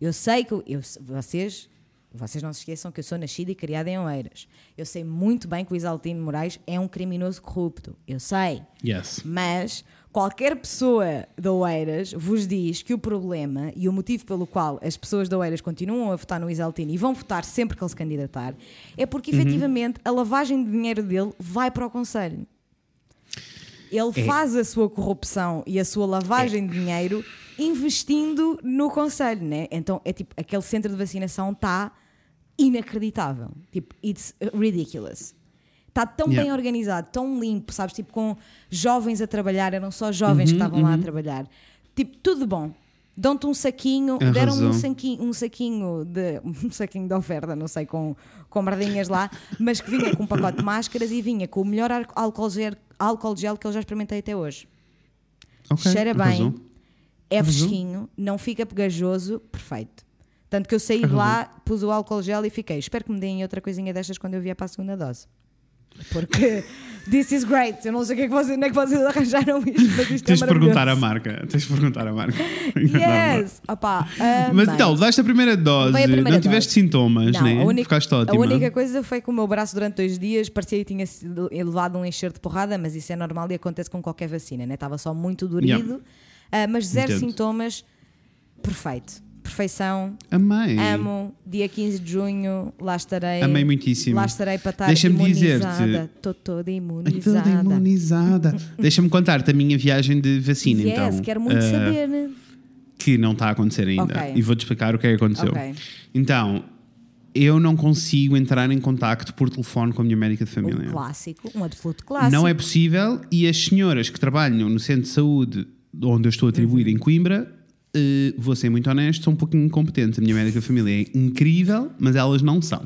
eu sei que eu- vocês, vocês não se esqueçam que eu sou nascida e criada em Oeiras. Eu sei muito bem que o Isaltino Moraes é um criminoso corrupto. Eu sei. Yes. Mas qualquer pessoa de Oeiras vos diz que o problema e o motivo pelo qual as pessoas de Oeiras continuam a votar no Isaltino e vão votar sempre que ele se candidatar é porque efetivamente a lavagem de dinheiro dele vai para o Conselho. Ele É. faz a sua corrupção e a sua lavagem de dinheiro investindo no Conselho, né? Então é tipo, aquele centro de vacinação está inacreditável. Tipo, it's ridiculous. Está tão Yeah. bem organizado, tão limpo, sabes? Tipo, com jovens a trabalhar, eram só jovens que Uhum, estavam lá a trabalhar. Tipo, tudo bom. Dão-te um saquinho, deram-me um saquinho, um saquinho de um saquinho de oferta, não sei, com, com merdinhas lá, mas que vinha com um pacote de máscaras e vinha com o melhor álcool gel, álcool gel que eu já experimentei até hoje. Ok, Cheira bem, arrasou. é Arrasou. fresquinho, não fica pegajoso, perfeito. Tanto que eu saí de lá, pus o álcool gel e fiquei. Espero que me deem outra coisinha destas quando eu vier para a segunda dose. Porque this is great. Eu não sei o que é que vocês, onde é que vocês arranjaram isto, mas isto Tens é de perguntar a maravilhoso. marca. Tens de perguntar a marca. Yes! Opá, Mas amei. então, daste a primeira dose, a primeira não tiveste dose. sintomas, Não, né? a única, Ficaste a ótima. única coisa foi que o meu braço durante dois dias parecia que tinha sido levado um encher de porrada, mas isso é normal e acontece com qualquer vacina, né? Estava só muito dorido, ah, mas zero Entendo. sintomas, perfeito. Perfeição, Amei. amo, dia 15 de junho, lá estarei. Amei muitíssimo. Lá estarei para estar Deixa-me imunizada. Estou toda imunizada. Toda imunizada. Deixa-me contar-te a minha viagem de vacina, Yes, então. quero muito Ah, saber. Que não está a acontecer ainda. Ok. E vou-te explicar o que é que aconteceu. Ok. Então, eu não consigo entrar em contacto por telefone com a minha médica de família. Um clássico, um absoluto clássico. Não é possível e as senhoras que trabalham no centro de saúde onde eu estou atribuído Uhum. em Coimbra, eh, vou ser muito honesto, são um pouquinho incompetentes. A minha médica de família é incrível, mas elas não são.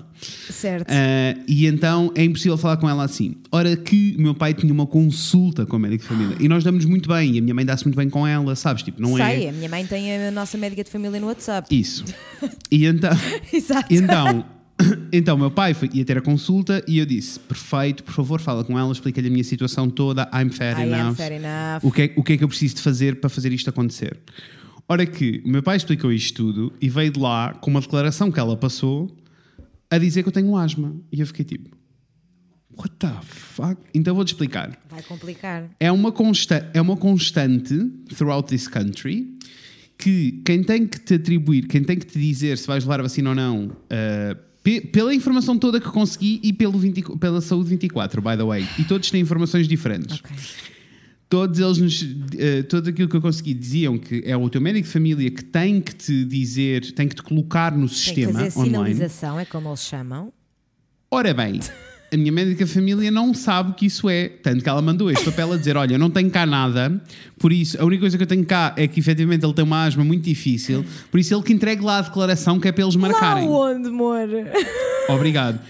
Certo. Ah, e então é impossível falar com ela assim. Ora que o meu pai tinha uma consulta com a médica de família e nós damos muito bem, e a minha mãe dá-se muito bem com ela, sabes? Tipo, não Sei, é a minha mãe tem a nossa médica de família no WhatsApp. isso. E então, Exato. então, então meu pai foi, ia ter a consulta e eu disse: perfeito, por favor, fala com ela, explica-lhe a minha situação toda. I'm fair I am enough. fair enough. O que, é, o que é que eu preciso de fazer para fazer isto acontecer? Ora que o meu pai explicou isto tudo e veio de lá com uma declaração que ela passou a dizer que eu tenho asma. E eu fiquei tipo, what the fuck? Então vou-te explicar. Vai complicar. É uma, consta é uma constante throughout this country que quem tem que te atribuir, quem tem que te dizer se vais levar a vacina ou não, uh, pe- pela informação toda que consegui e pelo 20 pela Saúde 24, by the way, e todos têm informações diferentes. Ok. Todos eles, nos, eh, tudo aquilo que eu consegui diziam que é o teu médico de família que tem que te dizer, tem que te colocar no Tem que sistema fazer online. sinalização, é como eles chamam. Ora bem, a minha médica de família não sabe o que isso é. Tanto que ela mandou este papel a dizer: Olha, eu não tenho cá nada, por isso a única coisa que eu tenho cá é que efetivamente ele tem uma asma muito difícil, por isso ele que entregue lá a declaração que é para eles marcarem. Lá onde, amor? Obrigado.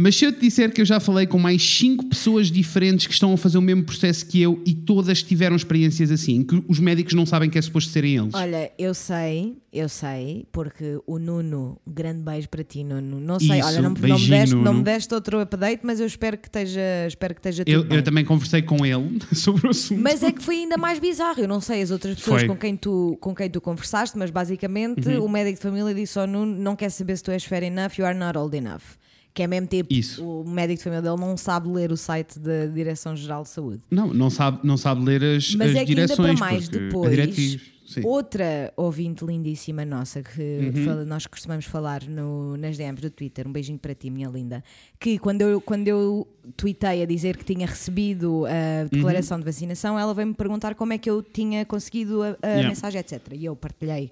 Mas se eu te disser que eu já falei com mais cinco pessoas diferentes que estão a fazer o mesmo processo que eu e todas tiveram experiências assim, que os médicos não sabem que é suposto serem eles. Olha, eu sei, eu sei, porque o Nuno, um grande beijo para ti, Nuno. Não sei, Isso, olha, não, não, me beijinho, deste, não me deste outro update, mas eu espero que esteja, espero que esteja tudo eu, eu também conversei com ele sobre o assunto. Mas é que foi ainda mais bizarro. Eu não sei as outras pessoas Foi. com quem, tu, com quem tu conversaste, mas basicamente Uhum. o médico de família disse ao Nuno: não quer saber se tu és fair enough, you are not old enough. Que é mesmo tipo, Isso. o médico de família dele não sabe ler o site da Direção-Geral de Saúde. Não, não sabe, não sabe ler as, Mas as é que ainda direções. para mais depois, sim. outra ouvinte lindíssima nossa que Uhum. fala- nós costumamos falar no- nas DMs do Twitter, um beijinho para ti, minha linda, que quando eu, quando eu tuitei a dizer que tinha recebido a declaração Uhum. de vacinação, ela veio-me perguntar como é que eu tinha conseguido a, a Yeah. mensagem, etc. E eu partilhei.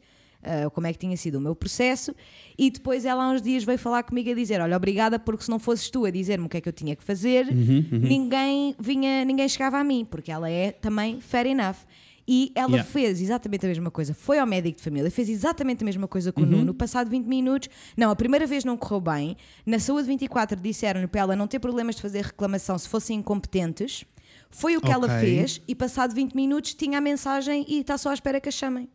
Ah, como é que tinha sido o meu processo, e depois ela há uns dias veio falar comigo a dizer: Olha, obrigada, porque se não fosses tu a dizer-me o que é que eu tinha que fazer, Uhum, ninguém vinha, ninguém chegava a mim, porque ela é também fair enough. E ela Yeah. fez exatamente a mesma coisa. Foi ao médico de família, fez exatamente a mesma coisa Uhum. com o Nuno. Passado 20 minutos, não, a primeira vez não correu bem. Na Saúde 24 disseram-lhe para ela não ter problemas de fazer reclamação se fossem incompetentes. Foi o que ela Ok. fez e passado 20 minutos tinha a mensagem e está só à espera que a chamem.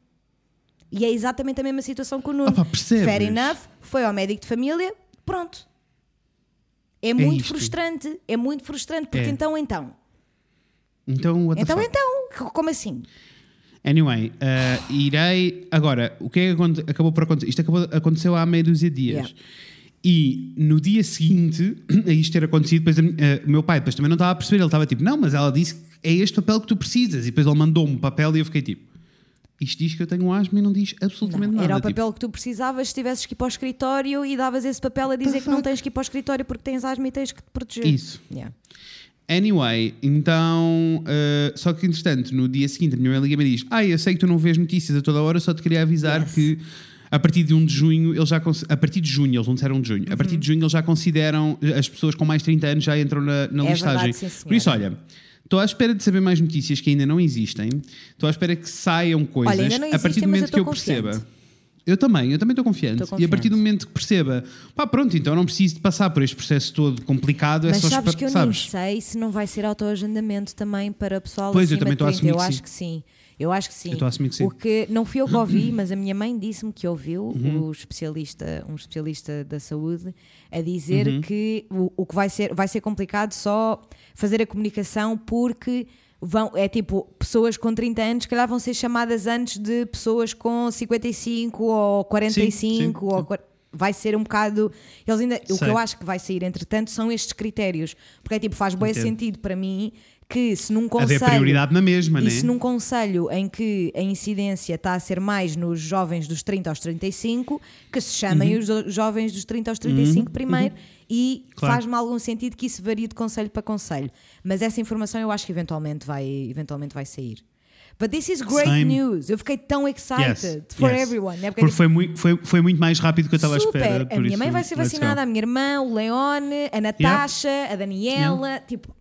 E é exatamente a mesma situação com o Nuno. Opa, percebes? Fair enough, foi ao médico de família, pronto. É muito isto. frustrante, é muito frustrante, porque É. então, então. Então, Então, então, como assim? Anyway, uh, irei. Agora, o que é que acabou por acontecer? Isto acabou, aconteceu há meia dúzia de dias. Yeah. E no dia seguinte a isto ter acontecido, depois eh, o meu pai depois também não estava a perceber. Ele estava tipo, não, mas ela disse que é este papel que tu precisas. E depois ele mandou-me o papel e eu fiquei tipo, isto diz que eu tenho asma e não diz absolutamente Não, nada. era o Tipo, papel que tu precisavas se tivesses que ir para o escritório e davas esse papel a dizer que não tens que ir para o escritório porque tens asma e tens que te proteger. Isso. Yeah. Anyway, então. uh, só que entretanto, no dia seguinte, a minha mãe liga-me e diz: Ah, eu sei que tu não vês notícias a toda hora, só te queria avisar Yes. que a partir de 1 de junho, eles já. A partir de junho, eles não disseram de junho, a partir de junho eles já consideram. As pessoas com mais de 30 anos já entram na, na É listagem. verdade, sim, Por isso, olha. Estou à espera de saber mais notícias que ainda não existem. Estou à espera que saiam coisas. ainda não a partir do momento que eu confiante. perceba. Eu também, eu também estou confiante. Estou E a partir do confiante. momento que perceba, pá, pronto, então não preciso de passar por este processo todo complicado. é Mas só sabes espa- que eu sabes? nem sei se não vai ser autoagendamento também para o pessoal Pois, eu também estou a 30. assumir Eu que acho sim. que sim. Eu acho que sim. Eu estou a assumir que sim. O que não fui eu que ouvi, mas a minha mãe disse-me que ouviu Uhum. o especialista, um especialista da saúde a dizer Uhum. que o, o que vai ser, vai ser complicado só fazer a comunicação porque vão, é tipo, pessoas com 30 anos, calhar vão ser chamadas antes de pessoas com 55 ou 45 sim. ou quar- vai ser um bocado. Eles ainda, o que eu acho que vai sair, entretanto, são estes critérios. Porque é tipo, faz bem Entendo. sentido para mim que se num conselho. prioridade na mesma, E né? se num conselho em que a incidência está a ser mais nos jovens dos 30 aos 35, que se chamem os jo- jovens dos 30 aos 35 primeiro, e Claro. faz-me algum sentido que isso varie de conselho para conselho. Mas essa informação eu acho que eventualmente vai, eventualmente vai sair. But this is great Same. news. Eu fiquei tão excited Yes, for yes. everyone. Né? Porque, Porque foi muito, foi, foi muito mais rápido do que eu estava à espera. A minha isso, mãe vai ser vacinada, a minha irmã, o Leone, a Natasha, a Daniela. Tipo,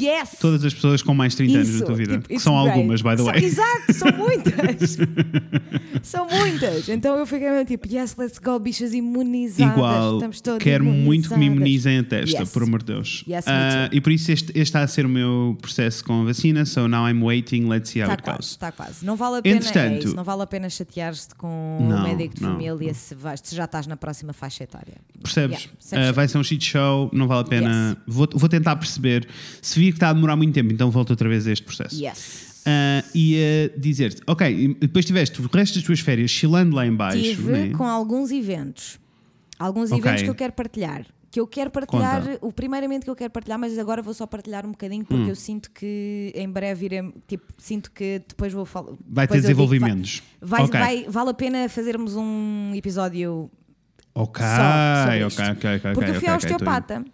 yes! Todas as pessoas com mais de 30 anos Isso, da tua vida. tipo, que são great. algumas, by the way. Exato, são muitas. são muitas. Então eu fiquei meio tipo, yes, let's go, bichas imunizadas. Igual, Estamos todas quero muito que me imunizadas. imunizem a testa, Yes. por amor de Deus. Yes, too. e por isso este, este está a ser o meu processo com a vacina, so now I'm waiting, let's see how Está it quase, goes. está quase. Não vale a pena, é isso, não vale a pena chatear-te com Não, o médico de não, família se, vais- se já estás na próxima faixa etária. Percebes? Yeah, Ah, vai ser um shit show, não vale a pena. Yes. Vou, vou tentar perceber. Se vir que está a demorar muito tempo, então volto outra vez a este processo. Yes. Ah, e a dizer-te, ok, depois tiveste o resto das tuas férias chilando lá em baixo. Tive né? com alguns eventos. Alguns Ok. eventos que eu quero partilhar. Que eu quero partilhar, Conta. o primeiramente que eu quero partilhar, mas agora vou só partilhar um bocadinho Hum. porque eu sinto que em breve irei, tipo, sinto que depois vou falar. Vai ter eu digo vai- desenvolvimentos. Vai, Ok. vai- vale a pena fazermos um episódio Ok, só sobre ok, isto. ok, ok. porque eu fui ok, ao ok, osteopata.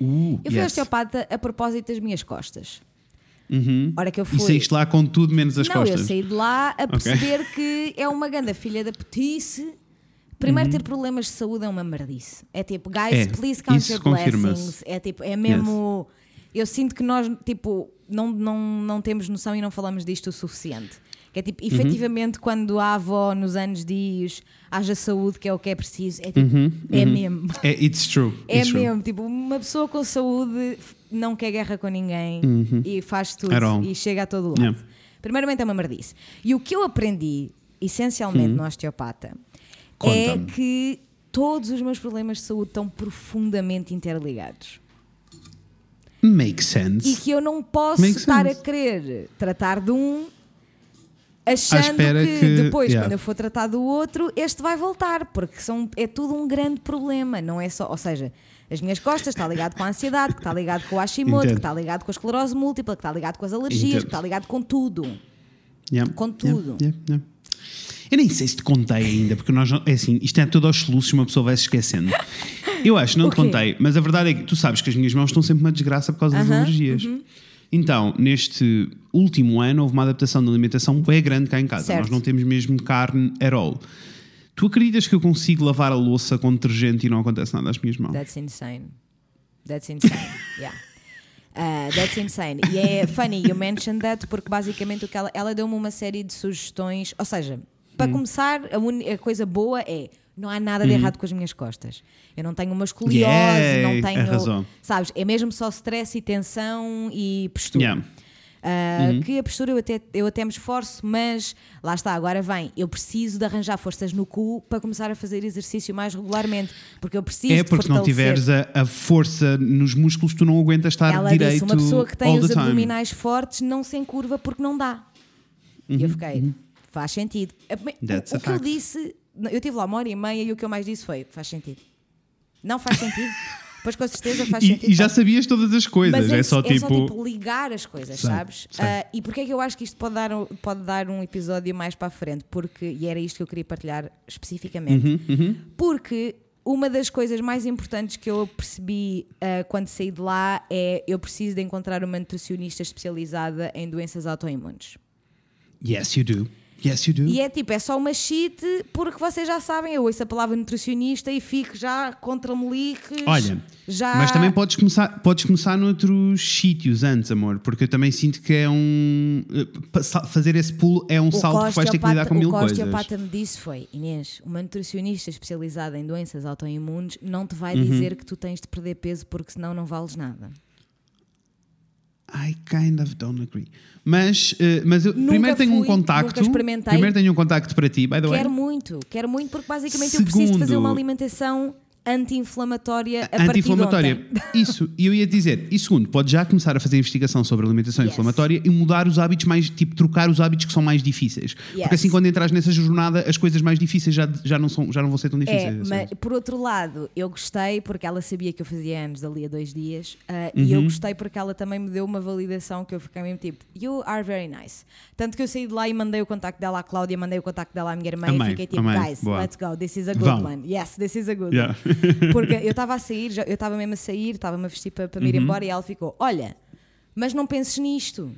Uh, Eu fui yes. osteopata a propósito das minhas costas. Uhum. Hora que eu E fui. saíste lá com tudo menos as não, costas. eu saí de lá a perceber que é uma ganda filha da petice. Primeiro, ter problemas de saúde é uma merdice. É tipo, guys, Uhum. É, please count isso your blessings. É tipo, é mesmo. Eu sinto que nós, tipo, não, não, não temos noção e não falamos disto o suficiente. Que é Uhum. tipo, efetivamente, quando a avó nos anos diz haja saúde, que é o que é preciso, é tipo, Uhum, é mesmo. É, it's true. É it's true. mesmo, tipo, uma pessoa com saúde não quer guerra com ninguém e faz tudo Uhum. E chega a todo lado. Yeah. Primeiramente é uma merdice. E o que eu aprendi, essencialmente, no osteopata, é Uhum. Que todos os meus problemas de saúde estão profundamente interligados. Makes sense. E que eu não posso Makes estar sense. a querer tratar de um achando que, que- depois, yeah. quando eu for tratar do outro, este vai voltar, porque são, é tudo um grande problema, não é só, ou seja, as minhas costas está ligado com a ansiedade, que está ligado com o Hashimoto, Entendo. que está ligado com a esclerose múltipla, que está ligado com as alergias, Entendo. que está ligado com tudo. Yeah. com tudo. Yeah. Eu nem sei se te contei ainda, porque nós não- é assim, isto é tudo aos soluços, uma pessoa vai se esquecendo. Eu acho, não te contei, mas a verdade é que tu sabes que as minhas mãos estão sempre uma desgraça por causa das Aham, alergias. uhum. Então, neste último ano, houve uma adaptação da alimentação bem grande cá em casa. Certo. Nós não temos mesmo carne at all. Tu acreditas que eu consigo lavar a louça com detergente e não acontece nada às minhas mãos? That's insane. That's insane. yeah. Uh, that's insane. E é funny you mentioned that porque basicamente o que ela, ela deu-me uma série de sugestões. Ou seja, para Hum. começar, a, uni- a coisa boa é não há nada de errado com as minhas costas. Eu não tenho uma escoliose, Yeah, não tenho. arrasou. Sabes? É mesmo só stress e tensão e postura. Yeah. Uh, Que a postura eu até, eu até me esforço, mas lá está, agora vem. Eu preciso de arranjar forças no cu para começar a fazer exercício mais regularmente, porque eu preciso É porque se não tiveres a, a força nos músculos, tu não aguentas estar Ela direito disse: uma pessoa que tem os the time. abdominais fortes não se encurva porque não dá. E eu fiquei, faz sentido. O, That's a o que eu fact. disse, eu tive lá uma hora e meia e o que eu mais disse foi, faz sentido. Não faz sentido? pois com certeza faz sentido. E, e já sabias todas as coisas, mas é, só, é tipo... ligar as coisas, Sei, sabes? sei. Ah, e porquê é que eu acho que isto pode dar, um- pode dar um episódio mais para a frente? Porque, e era isto que eu queria partilhar especificamente. Uhum, Porque uma das coisas mais importantes que eu percebi ah, quando saí de lá é eu preciso de encontrar uma nutricionista especializada em doenças autoimunes. Yes, you do. Yes, you do. E é tipo, é só uma shit porque vocês já sabem, eu ouço a palavra nutricionista e fico já contra meliques. Olha, já... mas também podes começar, podes começar noutros sítios antes, amor, porque eu também sinto que é um. eh, Fazer esse pulo é um salto que vais ter que lidar com mil o que coisas. osteopata me disse foi: Inês, uma nutricionista especializada em doenças autoimunes não te Uhum. vai dizer que tu tens de perder peso porque senão não vales nada. I kind of don't agree. Mas, eh, mas eu Nunca primeiro tenho um fui, contacto. Primeiro tenho um contacto para ti, by the way. Quero muito, quero muito porque basicamente eu preciso de fazer Segundo- uma alimentação anti-inflamatória a Anti-inflamatória. Isso. E eu ia dizer. E segundo, podes já começar a fazer investigação sobre alimentação Yes. inflamatória e mudar os hábitos mais. Tipo, trocar os hábitos que são mais difíceis. Yes. Porque assim, quando entras nessa jornada, as coisas mais difíceis já, já, não, são, já não vão ser tão É, difíceis. mas por outro lado, eu gostei porque ela sabia que eu fazia anos dali a dois dias e Uhum. eu gostei porque ela também me deu uma validação que eu fiquei mesmo tipo, you are very nice. Tanto que eu saí de lá e mandei o contacto dela à Cláudia, mandei o contacto dela à minha irmã Amei, e fiquei tipo, amei, guys, boa. let's go, this is a good Vão. one. Yes, this is a good Yeah. one. Porque eu estava a sair, já- eu estava mesmo a sair, estava-me a vestir para, para me Uhum. ir embora e ela ficou, olha, mas não penses nisto.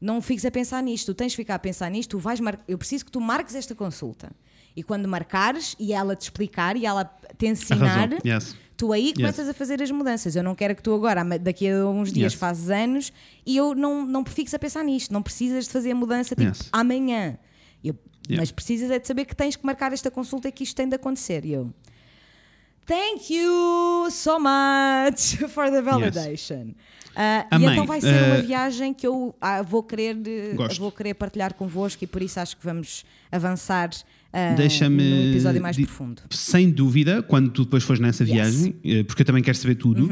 Não fiques a pensar nisto, tu tens de ficar a pensar nisto, tu vais mar... eu preciso que tu marques esta consulta. E quando marcares e ela te explicar e ela te ensinar. Yes. tu aí começas a fazer as mudanças. Eu não quero que tu agora, daqui a uns dias, Yes. fazes anos e eu não, não fiques a pensar nisto. Não precisas de fazer a mudança tipo Yes. amanhã. Eu- Yeah. Mas precisas é de saber que tens que marcar esta consulta e que isto tem de acontecer. E eu, thank you so much for the validation. Ah, e então vai ser uma Ah, viagem que eu ah, vou, querer, Gosto. vou querer partilhar convosco e por isso acho que vamos avançar ah, Deixa-me num episódio mais di- profundo. Sem dúvida, quando tu depois fores nessa Yes. Uhum. viagem, eh, porque eu também quero saber tudo,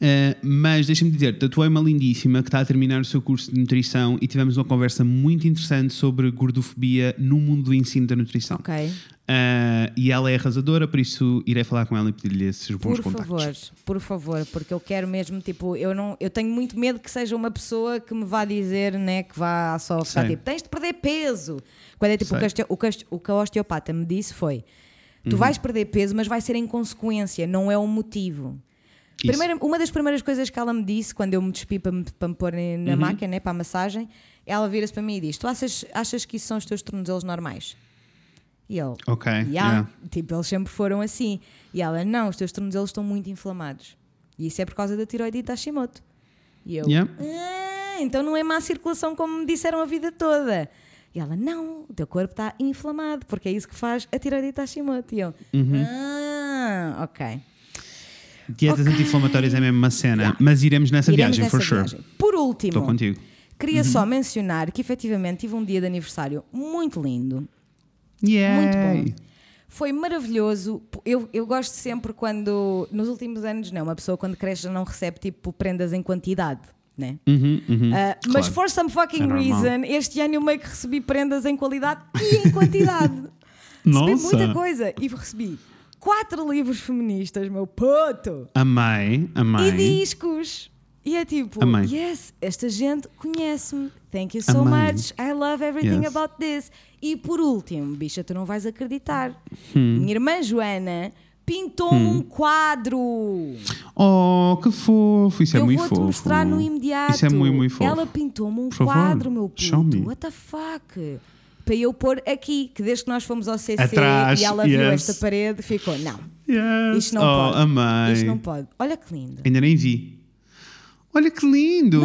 eh, mas deixa-me dizer, tu é uma lindíssima que está a terminar o seu curso de nutrição e tivemos uma conversa muito interessante sobre gordofobia no mundo do ensino da nutrição. Ok? Eh, e ela é arrasadora, por isso irei falar com ela e pedir-lhe esses bons Por contactos. favor, por favor, porque eu quero mesmo, tipo, eu não, eu tenho muito medo que seja uma pessoa que me vá dizer, né, que vá só ficar Sei. tipo, tens de perder peso. Quando é tipo, o que, Sei. o, que o osteopata me disse foi: tu Uhum. vais perder peso, mas vai ser em consequência, não é um motivo. Primeira, uma das primeiras coisas que ela me disse quando eu me despi para me, para me pôr na Uhum. máquina, né, para a massagem, ela vira-se para mim e diz: Tu achas, achas que isso são os teus tornozelos normais? E eu, Ok, "Yeah." yeah. tipo, eles sempre foram assim. E ela, não, os teus tornozelos estão muito inflamados. E isso é por causa da tiroidite Hashimoto. E eu, Yeah. "Ah, então não é má circulação como me disseram a vida toda. E ela, não, o teu corpo está inflamado, porque é isso que faz a tiroidite Hashimoto. E eu, Uhum. ah, ok. Dietas Ok. anti-inflamatórias é mesmo uma cena, mas iremos nessa Iremos viagem, nessa for sure. viagem. Por último, Estou contigo. queria só mencionar que efetivamente tive um dia de aniversário muito lindo. Muito bom. Foi maravilhoso. Eu, eu gosto sempre quando, nos últimos anos, não, uma pessoa quando cresce já não recebe tipo prendas em quantidade. Né? Uhum, uhum. Ah, Mas Claro. for some fucking É reason, este ano eu meio que recebi prendas em qualidade e em quantidade. recebi Nossa. muita coisa e recebi quatro livros feministas, meu puto, Amei, amei. e discos. E é tipo, yes, esta gente conhece-me. Thank you so much. I love everything Yes. about this. E por último, bicha, tu não vais acreditar. Hum. Minha irmã Joana pintou-me um quadro. Oh, que fofo, isso é Eu muito vou-te fofo. mostrar no imediato. Isso é muito, muito fofo. Ela pintou-me um Por favor, quadro, meu show me. puto. What the fuck? Para eu pôr aqui, que desde que nós fomos ao CC Atrás, e ela viu yes. esta parede, ficou, não, Yes. isto não oh, pode. amei. Isto não pode. Olha que lindo. Ainda nem vi. Olha que lindo!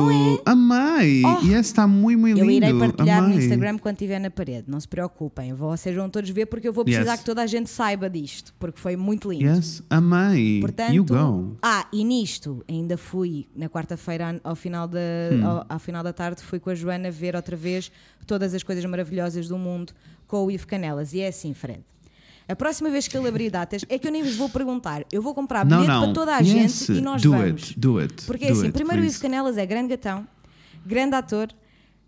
Amei! Oh. Yes, está muito, muito Eu lindo. irei partilhar no. Instagram quando estiver na parede, não se preocupem. Vocês vão todos ver porque eu vou precisar Yes. que toda a gente saiba disto, porque foi muito lindo. Yes, amei. Portanto, you go. ah, e nisto ainda fui na quarta-feira ao final da Hum. ao, ao final da tarde fui com a Joana ver outra vez todas as coisas maravilhosas do mundo com o Ivo Canelas e é assim, Fred. A próxima vez que ele abrir datas é que eu nem vos vou perguntar. Eu vou comprar Não, bilhete não. para toda a Yes, gente e nós do vamos. it, do it. Porque do assim, it, primeiro o. Ivo Canelas é grande gatão, grande ator,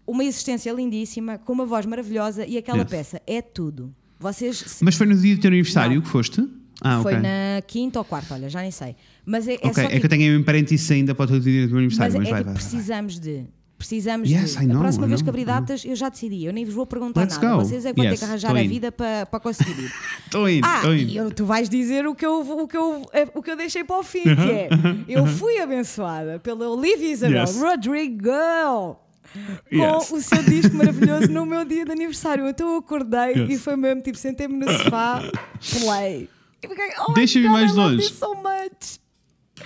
uma existência lindíssima, com uma voz maravilhosa e aquela Yes. peça é tudo. Vocês se- Mas foi no dia do teu aniversário Não. que foste? Ah, foi ok. na quinta ou quarta, olha, já nem sei. Mas é, é Ok, só é que tipo- eu tenho em parênteses ainda para o teu dia do teu aniversário, Mas mas, é vai, que vai, vai. precisamos de. Precisamos Yes, de. Know, a próxima vez que abrir datas, eu já decidi. Eu nem vos vou perguntar Let's nada. go. Vocês é que vão Yes, ter que arranjar a vida para, para conseguir ir. Estou indo, Ah, indo. eu- tu vais dizer o que eu, o que eu, eh, o que eu deixei para o fim, que é eu fui abençoada pela Olivia Isabel Yes. Rodrigo com Yes. o seu disco maravilhoso no meu dia de aniversário. Então eu acordei Yes. e foi mesmo tipo, sentei-me no sofá, play. E fiquei, oh Deixa-me mais I love longe. so much.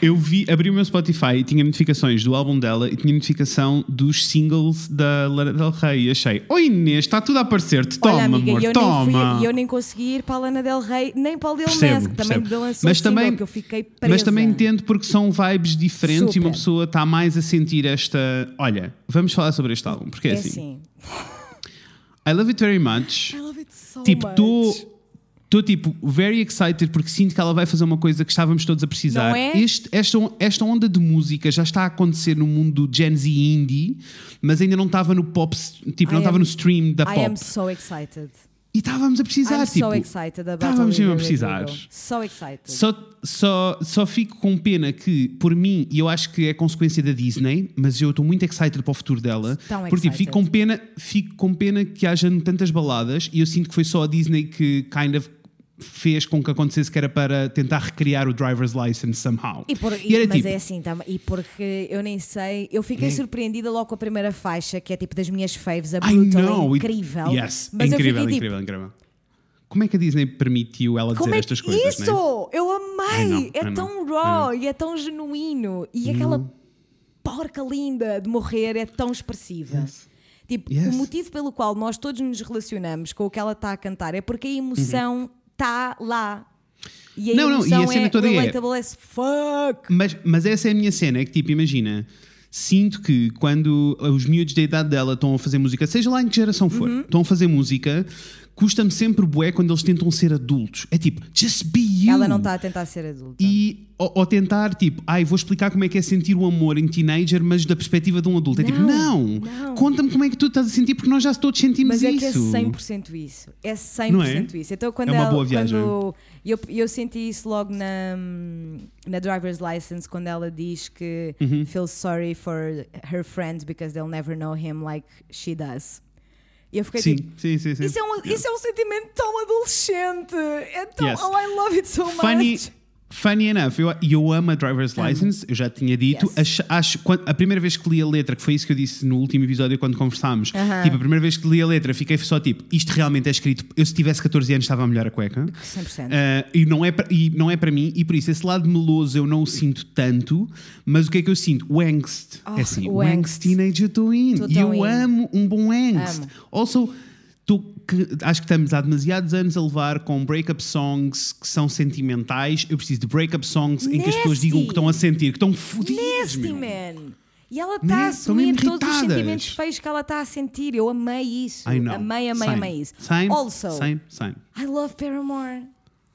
Eu vi, abri o meu Spotify e tinha notificações do álbum dela e tinha notificação dos singles da Lana Del Rey. E achei, oi Inês, está tudo a aparecer-te. Toma, Olha, amiga, amor, eu, toma. Fui, eu nem consegui ir para a Lana Del Rey, nem para o Lil Nas, que também lançou Mas single, também- que eu fiquei presa. Mas também entendo porque são vibes diferentes e uma Super. pessoa está mais a sentir esta. Olha, vamos falar sobre este álbum, porque é, É assim. assim. I love it very much. I love it so Tipo, much. estou. Estou tipo very excited porque sinto que ela vai fazer uma coisa que estávamos todos a precisar. Não é? Este- esta, esta onda de música já está a acontecer no mundo do Gen Z indie, mas ainda não estava no pop, tipo, I não estava no stream da I pop. am so excited. E estávamos a precisar, I'm tipo. so excited about estávamos mesmo a precisar. So excited. Só, só, só fico com pena que, por mim, e eu acho que é consequência da Disney, mas eu estou muito excited para o futuro dela. Tão porque tipo, excited. fico com pena, fico com pena que haja tantas baladas e eu sinto que foi só a Disney que kind of fez com que acontecesse que era para tentar recriar o driver's license somehow. E por- E era e- mas tipo, é assim, tam- e porque eu nem sei, eu fiquei surpreendida logo com a primeira faixa, que é tipo das minhas faves, a Brutal, know, é it- incrível. yes, mas incrível, fiquei tipo, incrível, incrível. Como é que a Disney permitiu ela dizer é estas coisas, isso? né? Eu amei! Know, é tão raw e é tão genuíno. E aquela porca linda de morrer é tão expressiva. Yes. Tipo, Yes. o motivo pelo qual nós todos nos relacionamos com o que ela está a cantar é porque a emoção está lá. E a. Não, não, e a cena é toda é- as fuck. Mas, mas essa é a minha cena, é que tipo, imagina, sinto que quando os miúdos da idade dela estão a fazer música, seja lá em que geração for, Uhum. estão a fazer música, custa-me sempre bué quando eles tentam ser adultos. É tipo, just be you. Ela não está a tentar ser adulta. E, ou, ou tentar, tipo, ai, vou explicar como é que é sentir o amor em teenager, mas da perspectiva de um adulto. É tipo, Não, não, não. conta-me como é que tu estás a sentir, porque nós já todos sentimos Mas é isso. que é 100% isso. É 100% Não é? isso. Então, quando É uma ela, boa viagem. quando eu, eu senti isso logo na, na driver's license, quando ela diz que Uhum. feels sorry for her friends because they'll never know him like she does. E eu fiquei Sim, tipo. sim, sim. sim. Isso é, um, isso é um sentimento tão adolescente. É tão. Yes. Oh, I love it so Funny, much. Funny enough, eu, eu amo a driver's license, eu já tinha dito. Yes. Acho, acho- a primeira vez que li a letra, que foi isso que eu disse no último episódio quando conversámos, Aham. tipo, a primeira vez que li a letra, fiquei só tipo, isto realmente é escrito. Eu, se tivesse 14 anos, estava a melhor a cueca. 100%. Ah, e, não é e não é para mim, e por isso esse lado meloso eu não o sinto tanto, mas o que é que eu sinto? O angst. Oh, é assim, o angst angst. teenage eu estou E eu in. amo um bom angst. Amo. Also, que- acho que estamos há demasiados anos a levar com breakup songs que são sentimentais. Eu preciso de breakup songs em que as pessoas Nasty. digam que estão a sentir, que estão fodidas. Nasty, man! E ela está Né? a assumir todos os sentimentos feios que ela está a sentir. Eu amei isso. Amei, amei, Same. amei isso. Same, also, same, same. I love Paramore.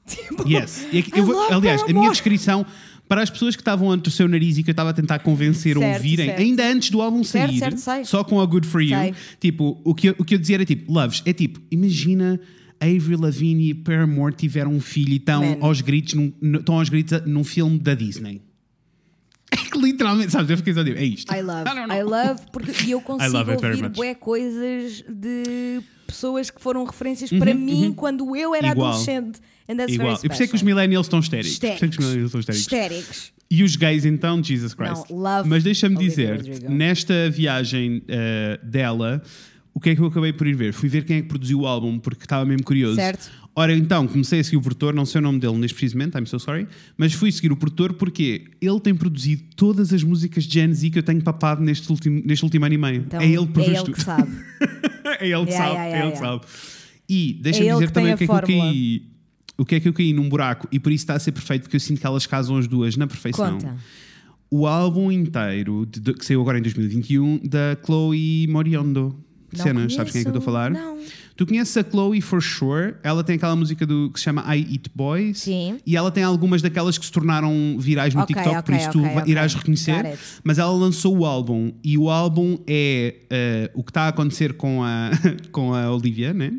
Tipo, Yes. É eu love aliás, a minha Paramore. descrição para as pessoas que estavam ante o seu nariz e que eu estava a tentar convencer a Certo, ouvirem, certo. ainda antes do álbum Certo, sair, certo, sei. só com a Good For You, Sei. tipo, o que, eu, o que eu dizia era tipo, Loves, é tipo, imagina Avril Lavigne e Paramore tiveram um filho e estão aos gritos, num, estão aos gritos num filme da Disney. É que literalmente, sabes, eu fiquei só tipo, é isto. I love, know. I love, porque eu consigo ouvir bué coisas de pessoas que foram referências para mim quando eu era Uhum, Igual. adolescente. And that's Igual. very E por isso é que os millennials estão histéricos. Os Histéricos. millennials estão histéricos. Histéricos. E os gays, então, Jesus Christ. Não, love Mas deixa-me dizer, nesta viagem eh, dela, o que é que eu acabei por ir ver? Fui ver quem é que produziu o álbum, porque estava mesmo curioso. Certo. Ora, então, comecei a seguir o produtor, não sei o nome dele neste precisamente, I'm so sorry, mas fui seguir o produtor porque ele tem produzido todas as músicas de Gen Z que eu tenho papado neste último, neste último ano e meio. Então, é ele que produz é ele tudo. que sabe. é ele que Yeah, sabe, yeah, é ele que sabe. E deixa-me É dizer também o que é que eu caí. O que é que eu caí num buraco e por isso está a ser perfeito, porque eu sinto que elas casam as duas na perfeição. Conta. O álbum inteiro, de- de- que saiu agora em 2021, da Chloe Moriondo. Não Cenas, sabes quem é que eu estou a falar? Não. Tu conheces a Chloe for sure? Ela tem aquela música do, que se chama I Eat Boys. Sim. E ela tem algumas daquelas que se tornaram virais no Ok, TikTok, por ok, isso tu ok, va- ok. irás reconhecer. Mas ela lançou o álbum e o álbum é eh, o que está a acontecer com a, com a Olivia, né?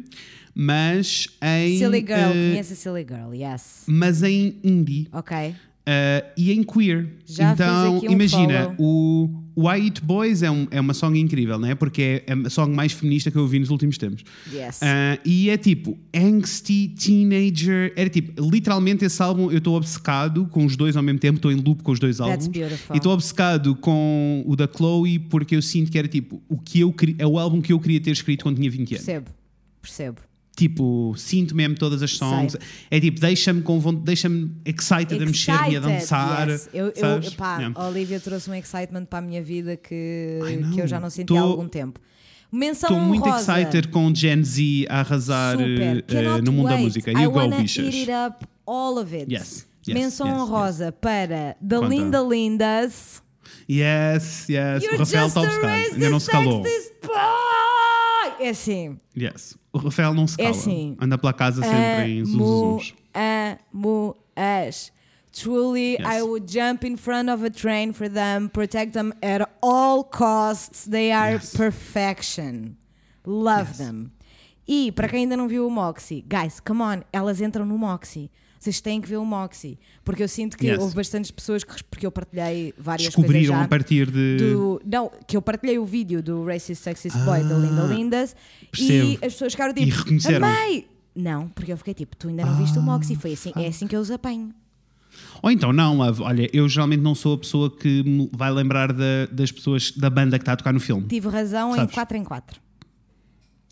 Mas em. Silly Girl, conhece a Silly Girl, yes. mas em indie. Ok. Uh, e em queer. Já então, um imagina, follow. o, Eat Boys é, um- é uma song incrível, né? Porque é a song mais feminista que eu ouvi nos últimos tempos. Yes. Uh, e é tipo, angsty, teenager. Era tipo, literalmente esse álbum eu estou obcecado com os dois ao mesmo tempo, estou em loop com os dois That's álbuns. beautiful. E estou obcecado com o da Chloe porque eu sinto que era tipo, o que eu é o álbum que eu queria ter escrito quando tinha 20 anos. Percebo, percebo. Tipo, sinto mesmo todas as songs. Sei. É tipo, deixa-me com deixa-me excited, a mexer e a dançar. yes. Eu, eu, pá, Yeah. a Olivia trouxe um excitement para a minha vida que, que eu já não senti Tô- há algum tempo. Menção Estou muito honrosa. excited com Gen Z a arrasar Cannot no mundo da wait. música. I You go, wanna bichas. eat it up, all of it. Yes, yes, Menção yes, honrosa para The Conta. Linda Lindas. Yes, yes. You're o Rafael está a obcecado. Ainda não se calou. É assim. Yes. O Rafael não se É cala. assim. Anda pela casa sempre em Amo, zuzuz. amo as. Truly, Yes. I would jump in front of a train for them, protect them at all costs. They are Yes. perfection. Love Yes. them. E para quem ainda não viu o Moxie, guys, come on, elas entram no Moxie. Vocês têm que ver o Moxie. Porque eu sinto que Yes. houve bastantes pessoas que, porque eu partilhei várias coisas Descobriram a partir de. do. Não, que eu partilhei o vídeo do Racist Sexist Boy da Linda Lindas Ah, percebo. e as pessoas ficaram tipo. E reconheceram. Amei! Não, porque eu fiquei tipo, tu ainda não viste o Moxie, foi assim, é assim que eu os apanho. Ou então, não, love. Olha, eu geralmente não sou a pessoa que me vai lembrar da- das pessoas da banda que está a tocar no filme. Tive razão em Sabes? 4 em 4.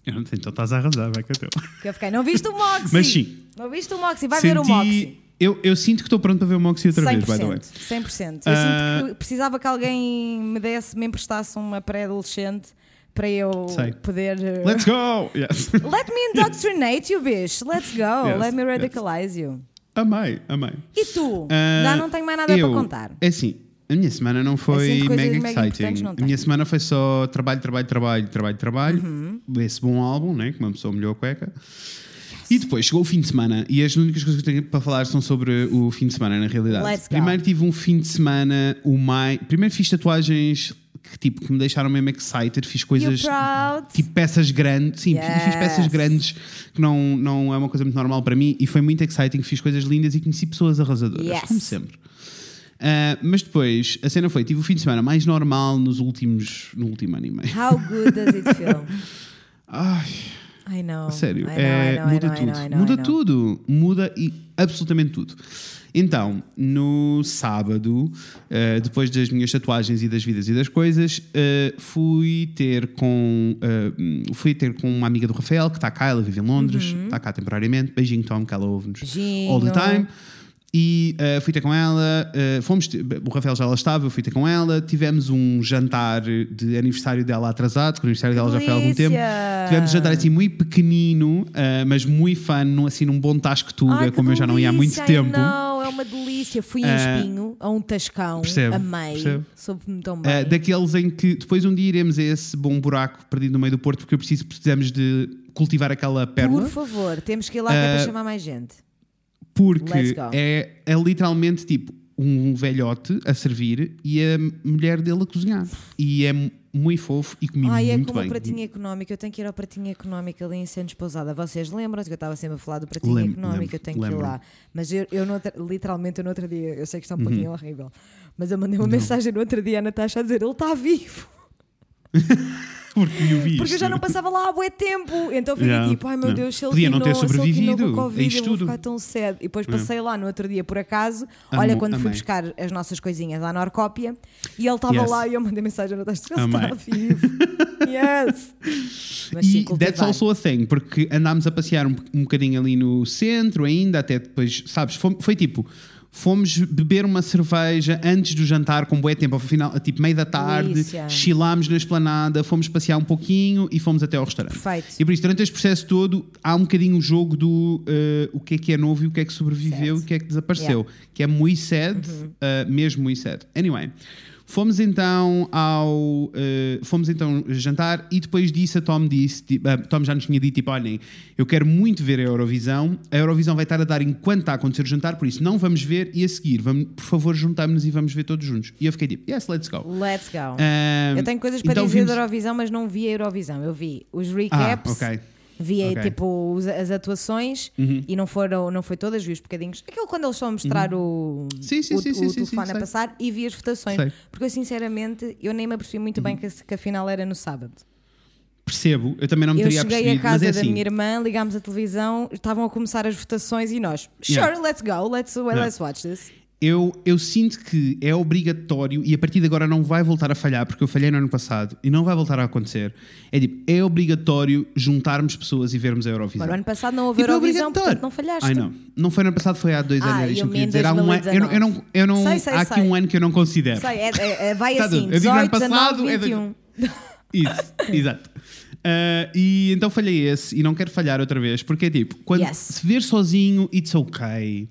Eu não sei, Então estás a arrasar, vai que é teu. Porque eu fiquei, não viste o Moxie? Mas sim. Não viste o Moxie? Vai ver o Moxie. Eu, eu sinto que estou pronto para ver o Moxie outra vez, by the way. 100%. 100%. Eu Ah. sinto que precisava que alguém me desse, me emprestasse uma pré-adolescente para eu Sei. poder. uh, Let's go! Yes. Let me indoctrinate you, bicho. Let's go. Yes, Let me yes. radicalize you. Amei, amei. E tu? Ah, Já não tenho mais nada eu- para contar. É assim, a minha semana não foi Assim mega mega exciting. a minha semana foi só trabalho, trabalho, trabalho, trabalho, trabalho. Uhum. Esse bom álbum, né? Que uma pessoa melhor a cueca. E depois chegou o fim de semana e as únicas coisas que eu tenho para falar são sobre o fim de semana, na realidade. Let's go. Primeiro tive um fim de semana, o mais. Primeiro fiz tatuagens que, tipo, que me deixaram mesmo excited, fiz coisas. Tipo peças grandes, sim, Yes. fiz peças grandes que não, não é uma coisa muito normal para mim e foi muito exciting. Fiz coisas lindas e conheci pessoas arrasadoras, Yes. como sempre. Ah, mas depois a cena foi: tive o fim de semana mais normal nos últimos, no último ano e meio. How good does it feel? Ai, I know. sério, I know, é, I know, I muda know, tudo. know, I know, muda tudo, muda e absolutamente tudo. Então, no sábado, ah, depois das minhas tatuagens e das vidas e das coisas, ah, fui ter com ah, fui ter com uma amiga do Rafael que está cá, ela vive em Londres, está cá temporariamente. Beijinho, Tom, que ela ouve-nos Uhum. All the time. E uh, fui ter com ela, uh, fomos, o Rafael já lá estava, eu fui ter com ela, tivemos um jantar de aniversário dela atrasado, porque o aniversário dela já foi há algum tempo. Tivemos um jantar assim muito pequenino, uh, mas muito num- assim num bom tasco tuga, Ai, como eu já não ia há muito delícia, tempo. Não, é uma delícia. Fui em espinho, a um tascão, percebo, amei, percebo. soube-me tão Uh, bem. daqueles em que depois um dia iremos a esse bom buraco perdido no meio do Porto, porque eu preciso, precisamos de cultivar aquela pérola. Por favor, temos que ir lá é para chamar mais gente. Porque é, é literalmente tipo um velhote a servir e a mulher dele a cozinhar. E é mu- muito fofo e comi Ai, é muito como bem. o pratinho económico. Eu tenho que ir ao pratinho económico ali em Santos Pousada. Vocês lembram-se que eu estava sempre a falar do pratinho Lembro, económico? lembro, eu tenho que ir lembro. lá. Mas eu, eu outra- literalmente, eu no outro dia, eu sei que está um Uhum. pouquinho horrível, mas eu mandei uma mensagem no outro dia à Natasha a dizer: ele está vivo. Porque eu vi Porque eu já não passava lá há bué tempo. Então fiquei Yeah, tipo, ai meu yeah. Deus, se ele Podia não ter ele sobrevivido Covid, eu vou ficar tão cedo. E depois passei lá no outro dia por acaso, Amo, olha, quando fui amei. buscar as nossas coisinhas à Norcópia, e ele estava Yes. lá e eu mandei mensagem a Natasha, ele Amei. está vivo. yes! Mas sim, E that's also a thing, porque andámos a passear um, um bocadinho ali no centro ainda, até depois, sabes, foi, foi tipo. Fomos beber uma cerveja antes do jantar, com bué tempo, final, tipo meio da tarde, Delícia. chilámos na esplanada, fomos passear um pouquinho e fomos até ao restaurante. Perfeito. E por isso, durante este processo todo, há um bocadinho o jogo do eh, o que é que é novo e o que é que sobreviveu e o que é que desapareceu, Yeah. Uhum. que é muito sad, eh, mesmo muito sad. Anyway, Fomos então ao. eh, fomos então jantar e depois disso a Tom disse. tipo, ah, Tom já nos tinha dito: tipo, olhem, eu quero muito ver a Eurovisão. A Eurovisão vai estar a dar enquanto está a acontecer o jantar, por isso não vamos ver e a seguir, vamos, por favor, juntamos-nos e vamos ver todos juntos. E eu fiquei tipo: yes, let's go. Let's go. Ah, eu tenho coisas para então dizer vimos- da Eurovisão, mas não vi a Eurovisão. Eu vi os Ah, recaps, ok. Vi Ok. Uhum. tipo as atuações e não foram, não foi todas, vi os bocadinhos. Aquilo quando eles estão a mostrar o, Sim, sim, o, sim, o sim, telefone sim, a sei. passar e vi as votações. Sei. Porque eu sinceramente eu nem me apercebi muito Uhum. bem que, a- que a final era no sábado. Percebo, eu também não me Eu teria cheguei percebido, a casa mas é da assim. minha irmã, ligámos a televisão, estavam a começar as votações e nós, sure, Yeah. let's go, let's, let's watch this. Eu, eu sinto que é obrigatório e a partir de agora não vai voltar a falhar, porque eu falhei no ano passado e não vai voltar a acontecer. É tipo, é obrigatório juntarmos pessoas e vermos a Eurovisão. Agora, ano passado não houve Tipo, é Eurovisão, portanto não falhaste. Ai não, não foi no ano passado, foi há dois Ah, anos. eu eu dizer. Há um ano, eu não, eu não, eu não- Sei, sei, há aqui sei. um ano que eu não considero. Sei, é- é- é- vai Tá assim, tudo. Eu digo ano 18, 19, passado, é 21. Isso, exato. Ah, e então falhei esse e não quero falhar outra vez, porque é tipo, quando Yes. se ver sozinho, it's ok.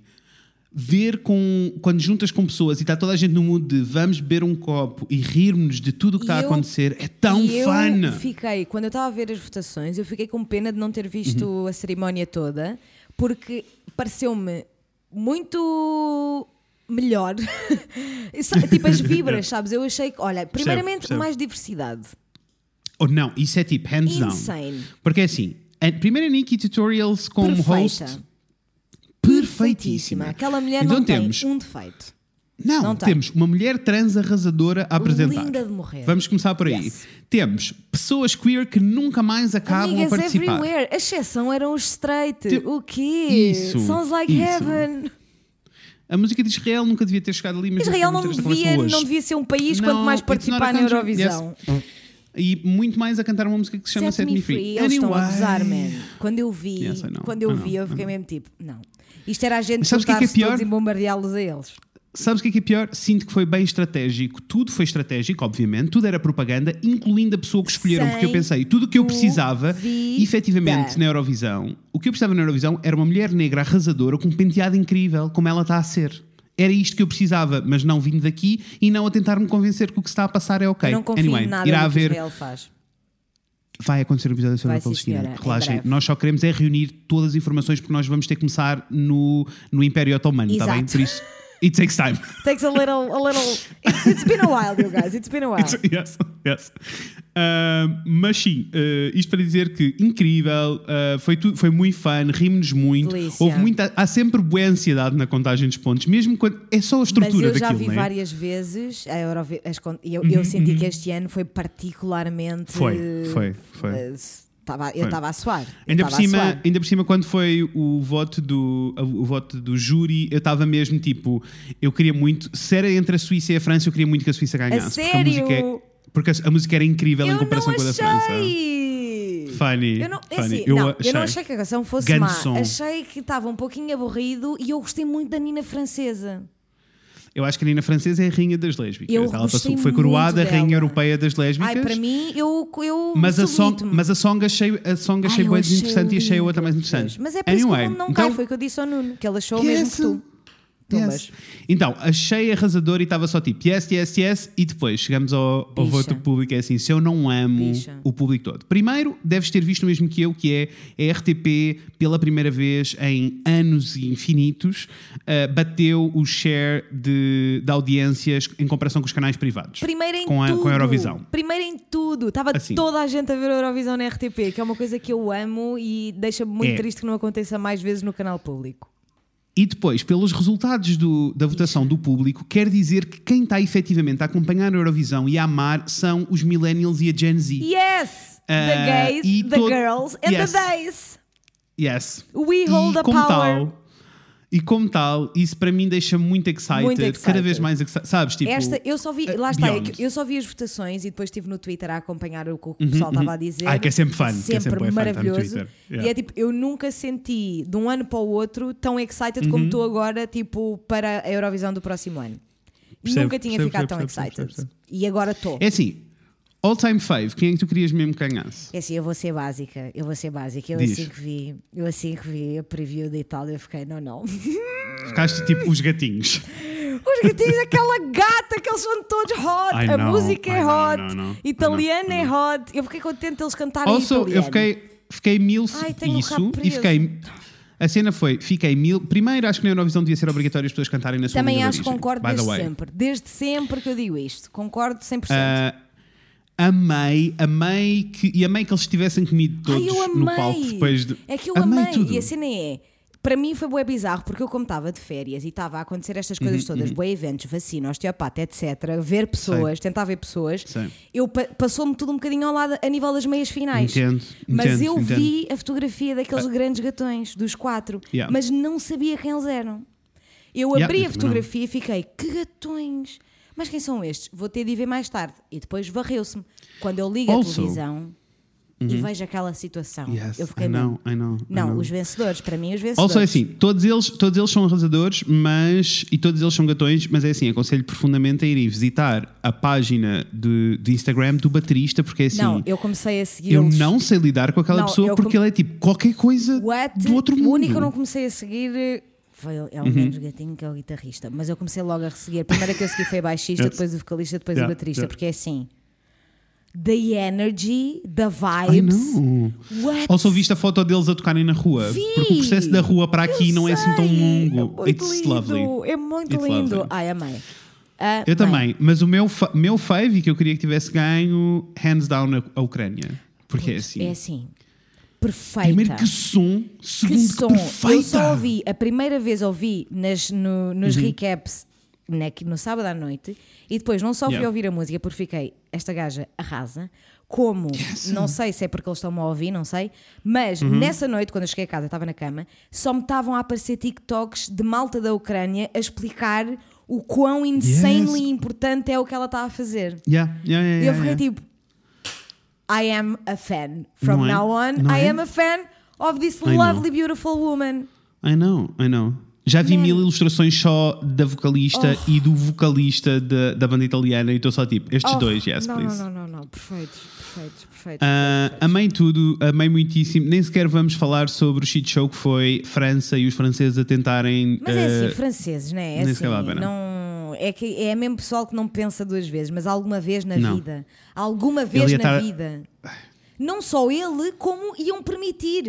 Ver com. Quando juntas com pessoas e está toda a gente no mood de vamos beber um copo e rirmos de tudo o que está a eu- acontecer, é tão e eu fun. fiquei, quando eu estava a ver as votações, eu fiquei com pena de não ter visto Uhum. a cerimónia toda, porque pareceu-me muito melhor. Tipo as vibras, sabes? Eu achei que, olha, primeiramente, mais diversidade. Ou não, isso é tipo hands down. Insane. Porque é assim, a primeira Nikki Tutorials como host, Perfeita. Perfeitíssima. Aquela mulher então não temos, tem um defeito. Não, Não tem. temos uma mulher trans arrasadora a apresentar. Linda de morrer. Vamos começar por aí. Yes. Temos pessoas queer que nunca mais acabam Amigas a participar. everywhere. A exceção eram os straight. O quê? Isso, Sounds like isso. heaven. A música de Israel nunca devia ter chegado ali, mas Israel não devia, não devia ser um país Não, quanto mais participar na. Eurovisão. Yes. E muito mais a cantar uma música que se chama Set Me Free. Eles estão a gozar, man. Quando eu vi, Yes, quando eu vi, eu fiquei mesmo tipo, não. Isto era a gente sabes o que é que é juntar-se todos e bombardeá-los a eles. Sabes o que é que é pior? Sinto que foi bem estratégico. Tudo foi estratégico, obviamente. Tudo era propaganda, incluindo a pessoa que escolheram. porque eu Sem pensei, tudo o que eu precisava, dúvida. efetivamente, na Eurovisão, o que eu precisava na Eurovisão era uma mulher negra arrasadora com um penteado incrível, como ela está a ser. Era isto que eu precisava, mas não vindo daqui e não a tentar me convencer que o que se está a passar é ok. Eu não confio anyway, nada irá que haver. Israel faz. Vai acontecer um episódio sobre a Palestina. Relaxem. Nós só queremos é reunir todas as informações porque nós vamos ter que começar no, no Império Otomano, está bem? Por isso, it takes time. Takes a little, a little. It's, it's been a while, you guys. It's been a while. yes, yes. Ah, mas sim, ah, isto para dizer que incrível, ah, foi, tu, foi muito fun, rimos-nos muito. Delícia. Houve muita, há sempre boa ansiedade na contagem dos pontos, mesmo quando é só a Mas estrutura eu já daquilo, vi é? várias vezes a Eurovi- as eu, eu senti que este ano foi particularmente. Foi, foi, foi. eh, estava- eu estava a suar. Ainda por, cima, suar. ainda por cima, quando foi o voto do, o voto do júri, eu estava mesmo tipo, eu queria muito, se era entre a Suíça e a França, eu queria muito que a Suíça ganhasse. A sério? Porque a, música era incrível em Eu comparação não com a da França. Funny. Eu não, é funny. assim, eu, não, achei. eu não achei que a canção fosse Grande má. som. Achei que estava um pouquinho aborrido e eu gostei muito da Nina Francesa. Eu acho que a Nina Francesa é a rainha das lésbicas. Eu Ela passou, foi coroada a rainha europeia das lésbicas. Ai, para mim, eu, eu mas a, song, mas a song achei, a song achei bem interessante e achei a outra mais lindo. interessante. Mas é por isso que anyway, o não então, cai, foi o que eu disse ao Nuno, que ele achou o mesmo que tu. Tumbas. Yes. Então, achei arrasador e estava só tipo yes, yes, yes, e depois chegamos ao, ao voto público. É assim: se eu não amo Bicha. o público todo, primeiro deves ter visto o mesmo que eu, que é a RTP, pela primeira vez em anos infinitos, uh, bateu o share de, de audiências em comparação com os canais privados. Primeiro em com a, tudo. com a Eurovisão. Primeiro em tudo. Estava Assim. toda a gente a ver a Eurovisão na RTP, que é uma coisa que eu amo e deixa-me muito É. triste que não aconteça mais vezes no canal público. E depois, pelos resultados do- da votação do público, quer dizer que quem está efetivamente a acompanhar a Eurovisão e a amar são os millennials e a Gen Z. Yes! The Ah, gays, the girls and Yes. the days. Yes. We hold e the power. tal, e como tal, isso para mim deixa muito excited, Muito cada excited. vez mais excited. Sabes, tipo, Esta, eu só vi, uh, lá está, é beyond. eu só vi as votações e depois estive no Twitter a acompanhar o que o pessoal estava a dizer. Ah, que é sempre fun, que é Sempre, sempre maravilhoso. Twitter. E Yeah. é tipo, eu nunca senti de um ano para o outro tão excited Uhum. como estou agora, tipo, para a Eurovisão do próximo ano. Nunca tinha ficado tão excited. E agora estou. É assim, all time fave, quem é que tu querias mesmo que ganhasse? É assim, eu vou ser básica, eu vou ser básica. Eu Diz. assim que vi, eu assim que vi a preview da Itália, eu fiquei, não, não. Ficaste tipo os gatinhos. Os tens aquela gata que eles são todos hot, I a know, música é I hot, I know, I know, italiano I é hot. Eu fiquei contente eles cantarem Also, italiano. eu fiquei, fiquei mil Ai, isso e fiquei. A cena foi, fiquei mil. Primeiro, acho que na Eurovisão devia ser obrigatório as pessoas cantarem na sua Também acho que concordo desde sempre. Desde sempre que eu digo isto. Concordo 100%. Ah, amei, amei que. E amei que eles tivessem comido todos Ai, amei. no palco depois de. É que eu amei. tudo. E a cena é. Para mim foi bué bizarro, porque eu como estava de férias e estava a acontecer estas coisas Uhum, todas, bué eventos, vacina, osteopata, etc, ver pessoas, tentar ver pessoas, Sei. eu pa- passou-me tudo um bocadinho ao lado a nível das meias finais. Entendo, Mas entendo, eu entendo. vi a fotografia daqueles grandes gatões, dos quatro, Yeah. mas não sabia quem eles eram. Eu Yeah, abri eu a fotografia e fiquei, que gatões! Mas quem são estes? Vou ter de ir ver mais tarde. E depois varreu-se-me. Quando eu ligo a Also- televisão e vejo aquela situação, Yes, eu fiquei I know, I know, I Não, know. os vencedores, para mim, os vencedores. Also, é assim, todos eles, todos eles são arrasadores, mas. E todos eles são gatões, mas é assim, aconselho profundamente a irem visitar a página de, de Instagram do baterista, porque é assim. Não, eu comecei a eu segui-los. não sei lidar com aquela Não, pessoa eu porque com- ele é tipo qualquer coisa What? do outro mundo. O único que eu não comecei a seguir foi é Uhum. o menos gatinho que é o guitarrista. Mas eu comecei logo a seguir. A primeira que eu segui foi baixista, Yes. depois o vocalista, depois Yeah, o baterista. yeah. Porque é assim. The energy, the vibes. What? Ou só viste a foto deles a tocarem na rua? Vi! Porque o processo da rua para aqui Eu não é assim tão sei, longo. É It's lindo, lovely. É muito It's lindo. lovely. Ai, amei. Eu Amei. também, mas o meu, meu fave que eu queria que tivesse ganho, hands down, a, a Ucrânia. Porque é assim. É assim. Perfeita. Primeiro que som, Que segundo que, som! perfeita. Eu só ouvi, a primeira vez ouvi nas, no- nos Uhum. recaps na- no sábado à noite e depois não só fui Yeah. ouvir a música porque fiquei, esta gaja arrasa, como, não sei se é porque eles estão-me a ouvir, não sei, mas Uhum. nessa noite, quando eu cheguei a casa, estava na cama, só me estavam a aparecer TikToks de malta da Ucrânia a explicar o quão insanely importante é o que ela está a fazer. Yeah, yeah, yeah, E eu fiquei tipo, I am a fan. From Não é? now on, Não I é? am a fan of this I know. lovely, beautiful woman. I know, I know. Já vi Man. mil ilustrações só da vocalista Oh. e do vocalista da, da banda italiana e estou só tipo, estes Oh, dois, yes, não, please. Não, não, não, não. Perfeitos, perfeitos, perfeitos. Ah, perfeitos. amei tudo, amei muitíssimo. Nem sequer vamos falar sobre o shit show que foi França e os franceses a tentarem. Mas é ah, assim, franceses, não é? Nem assim, sequer vale a pena. não, é, que é mesmo pessoal que não pensa duas vezes, mas alguma vez na Não. vida. Alguma vez na estar- vida. Não só ele, como iam permitir.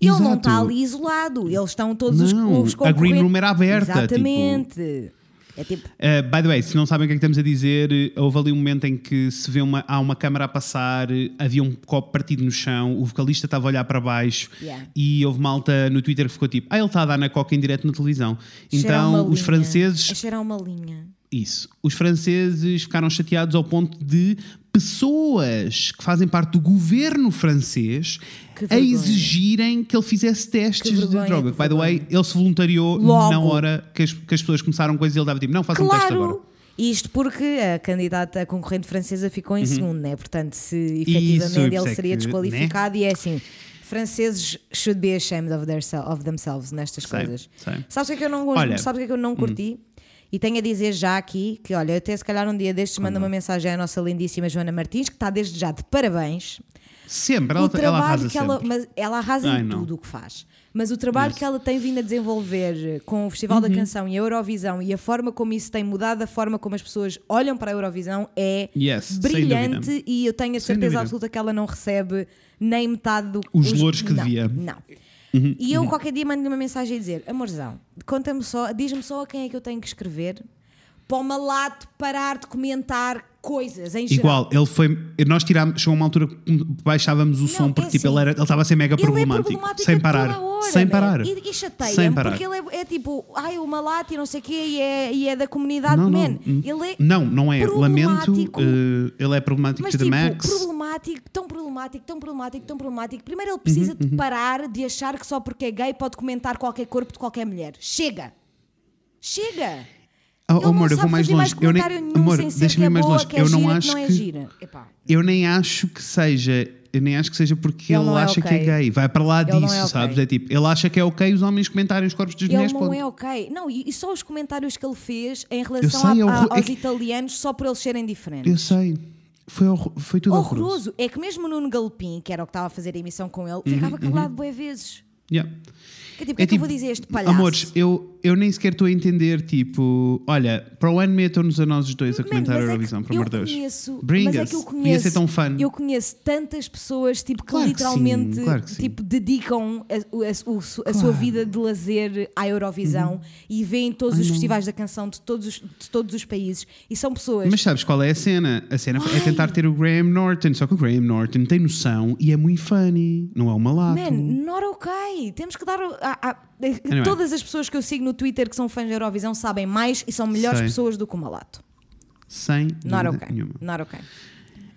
Ele não Exato. está ali isolado. Eles estão todos os, Não, os a green room era aberta, Exatamente. É tipo, Uh, by the way, se não sabem o que é que estamos a dizer, uh, houve ali um momento em que se vê uma, há uma câmara a passar, uh, havia um copo partido no chão, o vocalista estava a olhar para baixo Yeah. e houve malta no Twitter que ficou tipo: Ah, ele está a dar na coca em direto na televisão. cheirar Então os linha. franceses A cheirar uma linha. Isso. Os franceses ficaram chateados ao ponto de pessoas que fazem parte do governo francês a exigirem que ele fizesse testes de droga. que By the way, ele se voluntariou Logo. na hora que as, que as pessoas começaram coisas e ele dava tipo: Não, faça um teste agora. Claro! Isto porque a candidata a concorrente francesa ficou em segundo, né? Portanto, se efetivamente Uhum. Isso, ele é seria que, desqualificado, e é assim. Franceses should be ashamed of, their, of themselves nestas Sei, coisas. sei. Sabes o que é que eu não, Olha, hum. sabes o que é que eu não curti? E tenho a dizer já aqui que, olha, até se calhar um dia destes manda uma mensagem à nossa lindíssima Joana Martins, que está desde já de parabéns. Sempre, o ela, ela trabalho arrasa que ela, sempre. mas ela arrasa Ai, em não. tudo o que faz. Mas o trabalho Yes. que ela tem vindo a desenvolver com o Festival Uhum. da Canção e a Eurovisão e a forma como isso tem mudado a forma como as pessoas olham para a Eurovisão é Yes, brilhante e eu tenho a certeza absoluta que ela não recebe nem metade do Os louros que não, devia. Uhum, Não. e eu qualquer dia mando-lhe uma mensagem a dizer: Amorzão, conta-me só, diz-me só a quem é que eu tenho que escrever para o malato parar de comentar coisas em geral. Igual, ele foi. Nós tirámos, chegou uma altura que baixávamos o som Não, porque é tipo, assim, ele, era, ele estava a ser mega é problemático. problemático sem parar. hora, sem man. parar. E, e parar. porque ele é, é tipo, ai, o malato e não sei o quê, e é, e é da comunidade, Não, não, man. hum, Ele é não, não é. Lamento. eh, ele é problemático Mas to tipo, max. problemático, tão problemático, tão problemático, tão problemático. Primeiro ele Uhum, precisa de parar de achar que só porque é gay pode comentar qualquer corpo de qualquer mulher. Chega! Chega! Oh, não amor, eu vou mais longe. mais eu nem, amor, deixa-me é ir mais longe. é eu não acho não é que. Eu nem acho que seja. Eu nem acho que seja porque Ele ele, não é acha que é gay. Vai para lá Ele não disso, é ok. sabes? É tipo, ele acha que é ok os homens comentarem os corpos das Ele mulheres. não ponto. é ok. Não, e, só os comentários que ele fez em relação sei, a- é a- é aos que- italianos só por eles serem diferentes. Eu sei. Foi, horror- foi tudo horroroso. Horroroso. É que mesmo Nuno Galopim, que era o que estava a fazer a emissão com ele, Uhum, ficava calado boas vezes. Yeah. Que é tipo, o que é, que eu vou dizer a este palhaço? Amores, eu, eu nem sequer estou a entender, tipo, olha, para o ano metam-nos a nós os dois a Man, comentar a mas é que Eurovisão, por eu amor de Deus. Conheço, Bring mas é us. que eu conheço, ser tão fun. Eu conheço tantas pessoas tipo, que Claro que literalmente sim, claro que tipo, dedicam a, a- a- a sua. Uhum. vida de lazer à Eurovisão e veem todos Ai, os festivais da canção de todos, os, de todos os países e são pessoas. Mas sabes qual é a cena? A cena é tentar ter o Graham Norton, só que o Graham Norton tem noção e é muito funny, não é uma lato. Man, not ok. Temos que dar. a- a- Anyway. Todas as pessoas que eu sigo no Twitter que são fãs da Eurovisão sabem mais e são melhores Sei. pessoas do que o Malato. Sem Not dúvida ok. nenhuma. Not ok.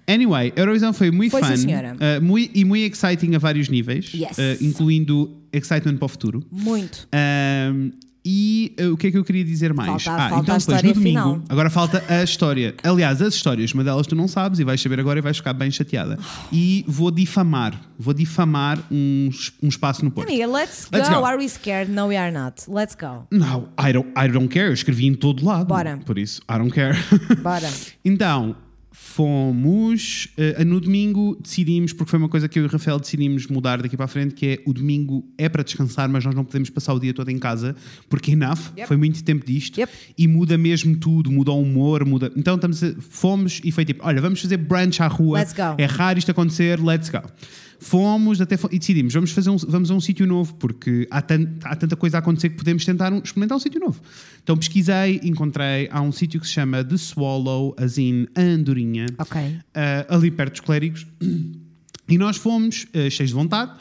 Anyway, a Eurovisão foi muito Foi, fun senhora. uh, mui- e muito exciting a vários níveis, Yes. uh, incluindo excitement para o futuro. Muito. Um, e uh, o que é que eu queria dizer mais? Falta- ah, falta então depois no domingo, final. agora falta a história. Aliás, as histórias, uma delas tu não sabes e vais saber agora e vais ficar bem chateada. E vou difamar, vou difamar um, um espaço no Porto. Amiga, let's, Let's go. go. Are we scared? No, we are not. Let's go. Não, I don't, I don't care, eu escrevi em todo lado. Bora. Por isso, I don't care. Bora. então, fomos. eh, no domingo decidimos, porque foi uma coisa que eu e o Rafael decidimos mudar daqui para a frente, que é o domingo é para descansar, mas nós não podemos passar o dia todo em casa, porque enough, Yep. foi muito tempo disto. Yep. E muda mesmo tudo, muda o humor, muda. Então estamos a- fomos e foi tipo: olha, vamos fazer brunch à rua. É raro isto acontecer, let's go. Fomos até e decidimos, vamos, fazer um, vamos a um sítio novo, porque há, há tanta coisa a acontecer que podemos tentar um- experimentar um sítio novo. Então pesquisei, encontrei, há um sítio que se chama The Swallow, assim, a Andorinha, Ok. ah, ali perto dos clérigos, e nós fomos ah, cheios de vontade.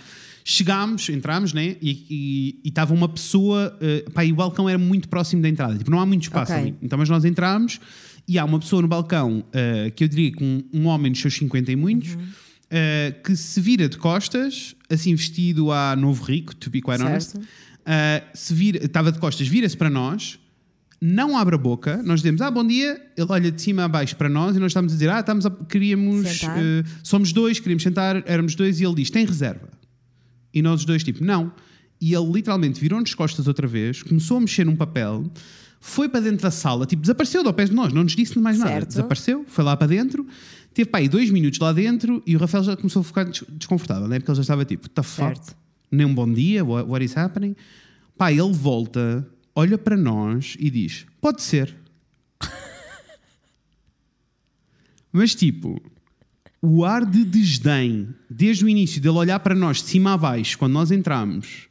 Chegámos, entramos, né? E- estava uma pessoa, ah, pá, e o balcão era muito próximo da entrada, tipo, não há muito espaço Ok. ali. Então, mas nós entramos e há uma pessoa no balcão ah, que eu diria que um, um homem dos seus 50 e muitos. Uhum. ah, que se vira de costas, assim vestido a novo rico, to be quite honest, ah, se vira, estava de costas, vira-se para nós, não abre a boca, nós dizemos, ah, bom dia, ele olha de cima a baixo para nós e nós estamos a dizer, ah, estamos a, queríamos, eh, somos dois, queríamos sentar, éramos dois e ele diz, tem reserva? E nós os dois, tipo, não. E ele literalmente virou-nos costas outra vez, começou a mexer num papel, foi para dentro da sala, tipo, desapareceu do pé de nós, não nos disse mais nada. Certo. Desapareceu, foi lá para dentro, teve pá, aí dois minutos lá dentro e o Rafael já começou a ficar des- desconfortável, né? porque ele já estava tipo, what the fuck? Nem um bom dia, what, what is happening? Pá, ele volta, olha para nós e diz, pode ser. Mas tipo, o ar de desdém, desde o início dele olhar para nós de cima a baixo, quando nós entramos,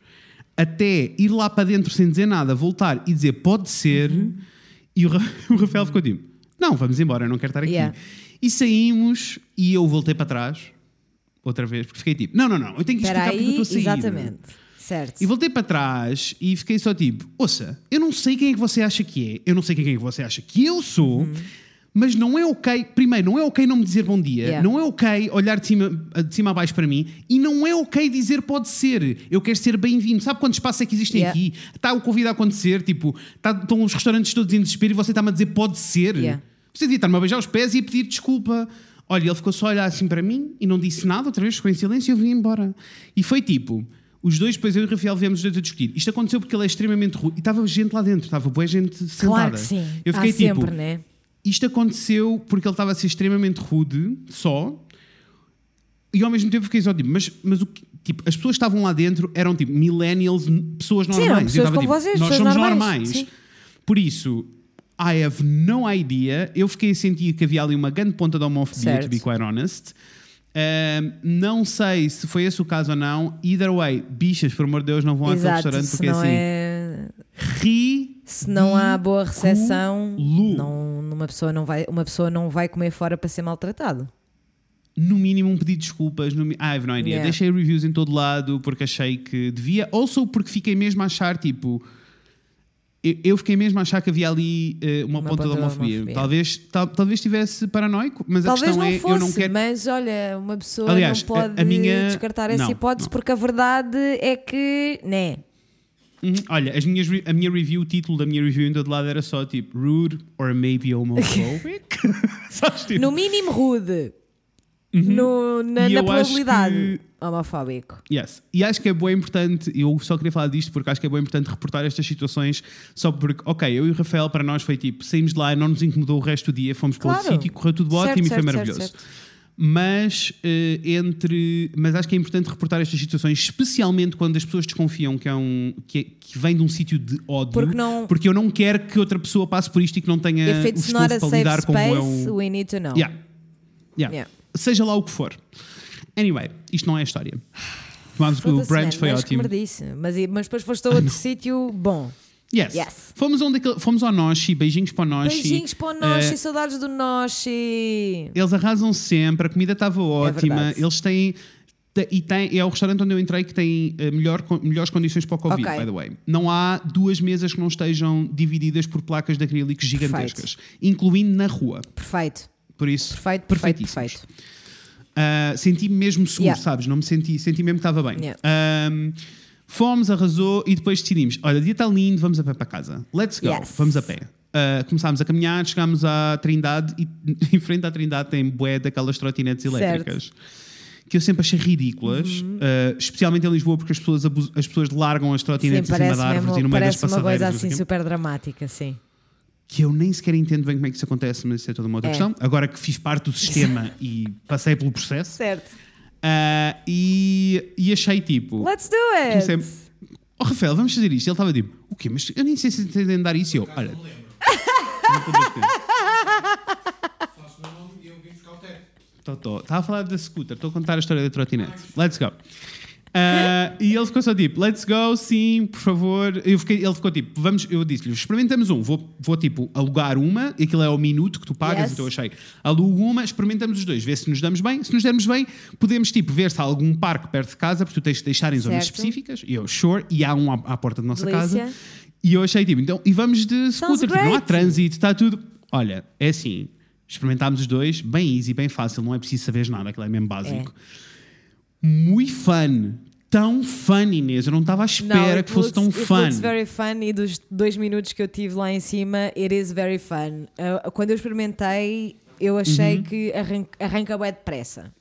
até ir lá para dentro sem dizer nada, voltar e dizer pode ser, e o, Ra- o Rafael ficou tipo: não, vamos embora, eu não quero estar aqui. Yeah. E saímos e eu voltei para trás, outra vez, porque fiquei tipo: não, não, não, eu tenho que explicar porque eu aí, estou a sair. exatamente. Certo. E voltei para trás e fiquei só tipo: ouça, eu não sei quem é que você acha que é, eu não sei quem é que você acha que eu sou, mas não é ok. Primeiro, não é ok não me dizer bom dia, Yeah. não é ok olhar de cima, de cima a baixo para mim e não é ok dizer pode ser. Eu quero ser bem-vindo. Sabe quantos espaços é que existem Yeah. aqui? Está o convite a acontecer, tipo, tá- estão os restaurantes todos em desespero e você está-me a dizer pode ser. Yeah. Você devia estar-me a beijar os pés e a pedir desculpa. Olha, ele ficou só a olhar assim para mim e não disse nada, outra vez ficou em silêncio e eu vim embora. E foi tipo, os dois, depois eu e o Rafael viemos os dois a discutir. Isto aconteceu porque ele é extremamente rude. E estava gente lá dentro, estava boa gente sentada. Claro que sim. Eu fiquei Há tipo, sempre, né? isto aconteceu porque ele estava a ser extremamente rude, só. E ao mesmo tempo fiquei só tipo, mas, mas o que- tipo, as pessoas que estavam lá dentro eram tipo millennials, pessoas Sim, normais. eram Eu pessoas estava, como tipo, vocês, nós somos normais. normais. Sim. Por isso, I have no idea. Eu fiquei a sentir que havia ali uma grande ponta de homofobia, Certo. to be quite honest. Um, não sei se foi esse o caso ou não. Either way, bichas, por amor de Deus, não vão Exato. àquele restaurante porque não assim, é. ri. Se não há boa recepção, não, uma, pessoa não vai, uma pessoa não vai comer fora para ser maltratado. no mínimo um pedido de desculpas. No, mi- I have no idea. Yeah. Deixei reviews em todo lado porque achei que devia. Also porque fiquei mesmo a achar tipo. Eu, fiquei mesmo a achar que havia ali eh, uma, Uma ponta, ponta de de homofobia. homofobia. Talvez, tal- talvez estivesse paranoico, mas Talvez a questão não é fosse, eu não quero. mas olha, uma pessoa Aliás, não a- pode a minha- descartar essa não, hipótese não. porque a verdade é que, né? Uhum. Olha, as minhas, a minha review, o título da minha review em todo lado era só tipo rude or maybe homophobic. Sabes, tipo, No mínimo rude. No, na, na probabilidade. Homofóbico. Yes. E acho que é bem importante, eu só queria falar disto porque acho que é bem importante reportar estas situações, só porque, ok, eu e o Rafael, para nós foi tipo, saímos de lá, não nos incomodou o resto do dia, fomos para outro Claro. sítio, correu tudo Certo, ótimo e foi certo, maravilhoso. certo, certo. Mas, eh, entre, mas acho que é importante reportar estas situações, especialmente quando as pessoas desconfiam que, é um, que, é- que vem de um sítio de ódio. Porque não- porque eu não quero que outra pessoa passe por isto e que não tenha If o it's not a para lidar como é space, um. we need to know. Yeah. Yeah. Yeah. Seja lá o que for. Anyway, isto não é a história. Tomámos o brunch, man, foi mas ótimo. merdice. Mas, mas depois foste a outro sítio bom. Yes. Yes. Fomos, onde, fomos ao Noshi, beijinhos para o Noshi. Beijinhos para o Noshi, Eh, saudades do Noshi. eles arrasam sempre, a comida estava ótima. É eles têm. E tem, é o restaurante onde eu entrei que tem eh, melhor, melhores condições para o Covid, Ok. by the way. Não há duas mesas que não estejam divididas por placas de acrílico gigantescas, incluindo na rua. Perfeito, Por isso, perfeito, perfeito, perfeito. Uh, senti-me mesmo seguro, Yeah. sabes? Não me senti, senti mesmo que estava bem. Yeah. Um, fomos, arrasou e depois decidimos: olha, o dia está lindo, vamos a pé para casa. Let's go, Yes. vamos a pé. Uh, começámos a caminhar, chegámos à Trindade e em frente à Trindade tem bué daquelas trotinetes Certo. Uhum. elétricas. Que eu sempre achei ridículas, uh, especialmente em Lisboa, porque as pessoas, as pessoas largam as trotinetes em cima de árvores mesmo, e no meio das parece uma passadeiras. coisa assim super dramática, sim. Que eu nem sequer entendo bem como é que isso acontece, mas isso é toda uma outra É. questão. Agora que fiz parte do sistema e passei pelo processo, Certo. ah, e, e achei tipo. Let's do it! comecei- Oh, Rafael, vamos fazer isto. Ele estava tipo, o quê? Mas eu nem sei se entendem dar isso. E eu, olha. não estou a dizer. Faço o meu nome e eu vim buscar o teto. Tô, tô. Estava a falar da scooter, estou a contar a história da trotinete. Let's go. Ah, e ele ficou só tipo, let's go, sim, por favor. Eu fiquei, ele ficou tipo, vamos, eu disse-lhe, experimentamos um, vou, vou tipo alugar uma, e aquilo é ao minuto que tu pagas, Yes. então eu achei, alugo uma, experimentamos os dois, vê se nos damos bem. Se nos dermos bem, podemos tipo ver se há algum parque perto de casa, porque tu tens de deixar em zonas Certo. específicas. E eu, sure, e há um à, à porta da nossa Delícia. casa. E eu achei tipo, então, e vamos de scooter, tipo, não há trânsito, está tudo. Olha, é assim, experimentámos os dois, bem easy, bem fácil, não é preciso saber nada, aquilo é mesmo básico. Muito fun. Tão fun, Inês. Eu não estava à espera it que fosse looks- tão it fun. very fun e dos dois minutos que eu tive lá em cima, it is very fun. Uh, quando eu experimentei, eu achei Uhum. que arran arranca bem depressa.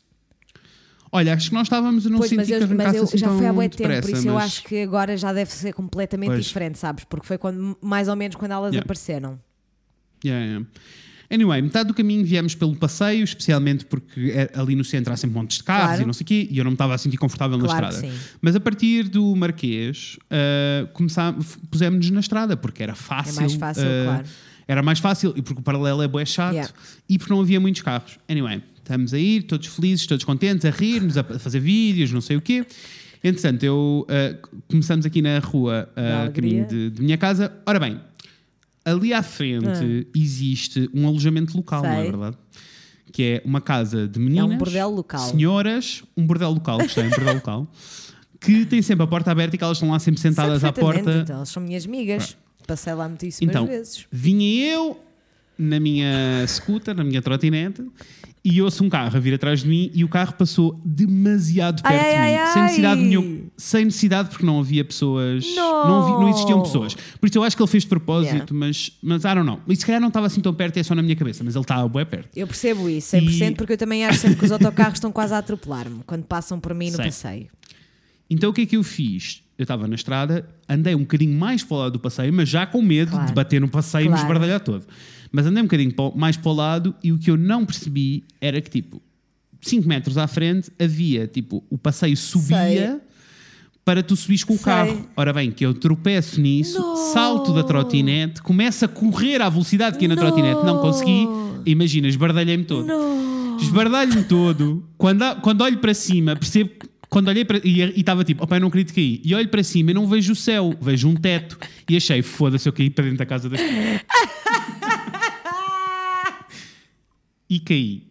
Olha, acho que nós estávamos, eu não Pois, senti mas que eu, mas arrancasse eu assim já foi há bué tempo, depressa, por isso eu mas- acho que agora já deve ser completamente Pois. diferente, sabes? Porque foi quando, mais ou menos quando elas Yeah. apareceram. Yeah, yeah. Anyway, metade do caminho viemos pelo passeio, especialmente porque é- ali no centro há sempre montes de carros Claro. e não sei o quê, e eu não me estava a sentir confortável na Claro estrada. que sim. Mas a partir do Marquês, uh, pusemos-nos na estrada, porque era fácil. É mais fácil, uh, claro. Era mais fácil, e porque o paralelo é bué chato, Yeah. e porque não havia muitos carros. Anyway, estamos a ir, todos felizes, todos contentes, a rir-nos, a fazer vídeos, não sei o quê. Entretanto, eu, uh, começamos aqui na rua, uh, caminho de, de minha casa. Ora bem, ali à frente existe um alojamento local, não é Ah. Sei. verdade? Que é uma casa de meninas, bordel local. senhoras, um bordel local, gostei, um bordel local, que tem sempre a porta aberta e que elas estão lá sempre sentadas Sei à porta. Então, elas são minhas amigas. Passei lá muitíssimas Então, vezes. vinha eu na minha scooter, na minha trotinete, e ouço um carro a vir atrás de mim e o carro passou demasiado perto ai, de mim, ai, sem necessidade nenhuma, sem necessidade porque não havia pessoas, Não. não, havia- não existiam pessoas. Por isso eu acho que ele fez de propósito, Yeah. mas, mas I don't know. E se calhar não estava assim tão perto, é só na minha cabeça, mas ele estava bem perto. Eu percebo isso, 100%, E- porque eu também acho sempre que os autocarros estão quase a atropelar-me quando passam por mim no Sei. passeio. Então o que é que eu fiz? Eu estava na estrada, andei um bocadinho mais para o lado do passeio, mas já com medo Claro. de bater no passeio e me Claro. esbardalhar todo. Mas andei um bocadinho mais para o lado e o que eu não percebi era que, tipo, 5 metros à frente havia, tipo, o passeio subia para tu subires com o Sei. carro. Ora bem, que eu tropeço nisso, Não. salto da trotinete, começo a correr à velocidade que ia na trotinete, não consegui. Imagina, esbardalhei-me todo. Esbardalho-me todo. Quando, quando olho para cima, percebo. Quando olhei para. E estava tipo, opa, eu não acredito que caí. E olho para cima e não vejo o céu, vejo um teto. E achei, foda-se, eu caí para dentro da casa das. E caí.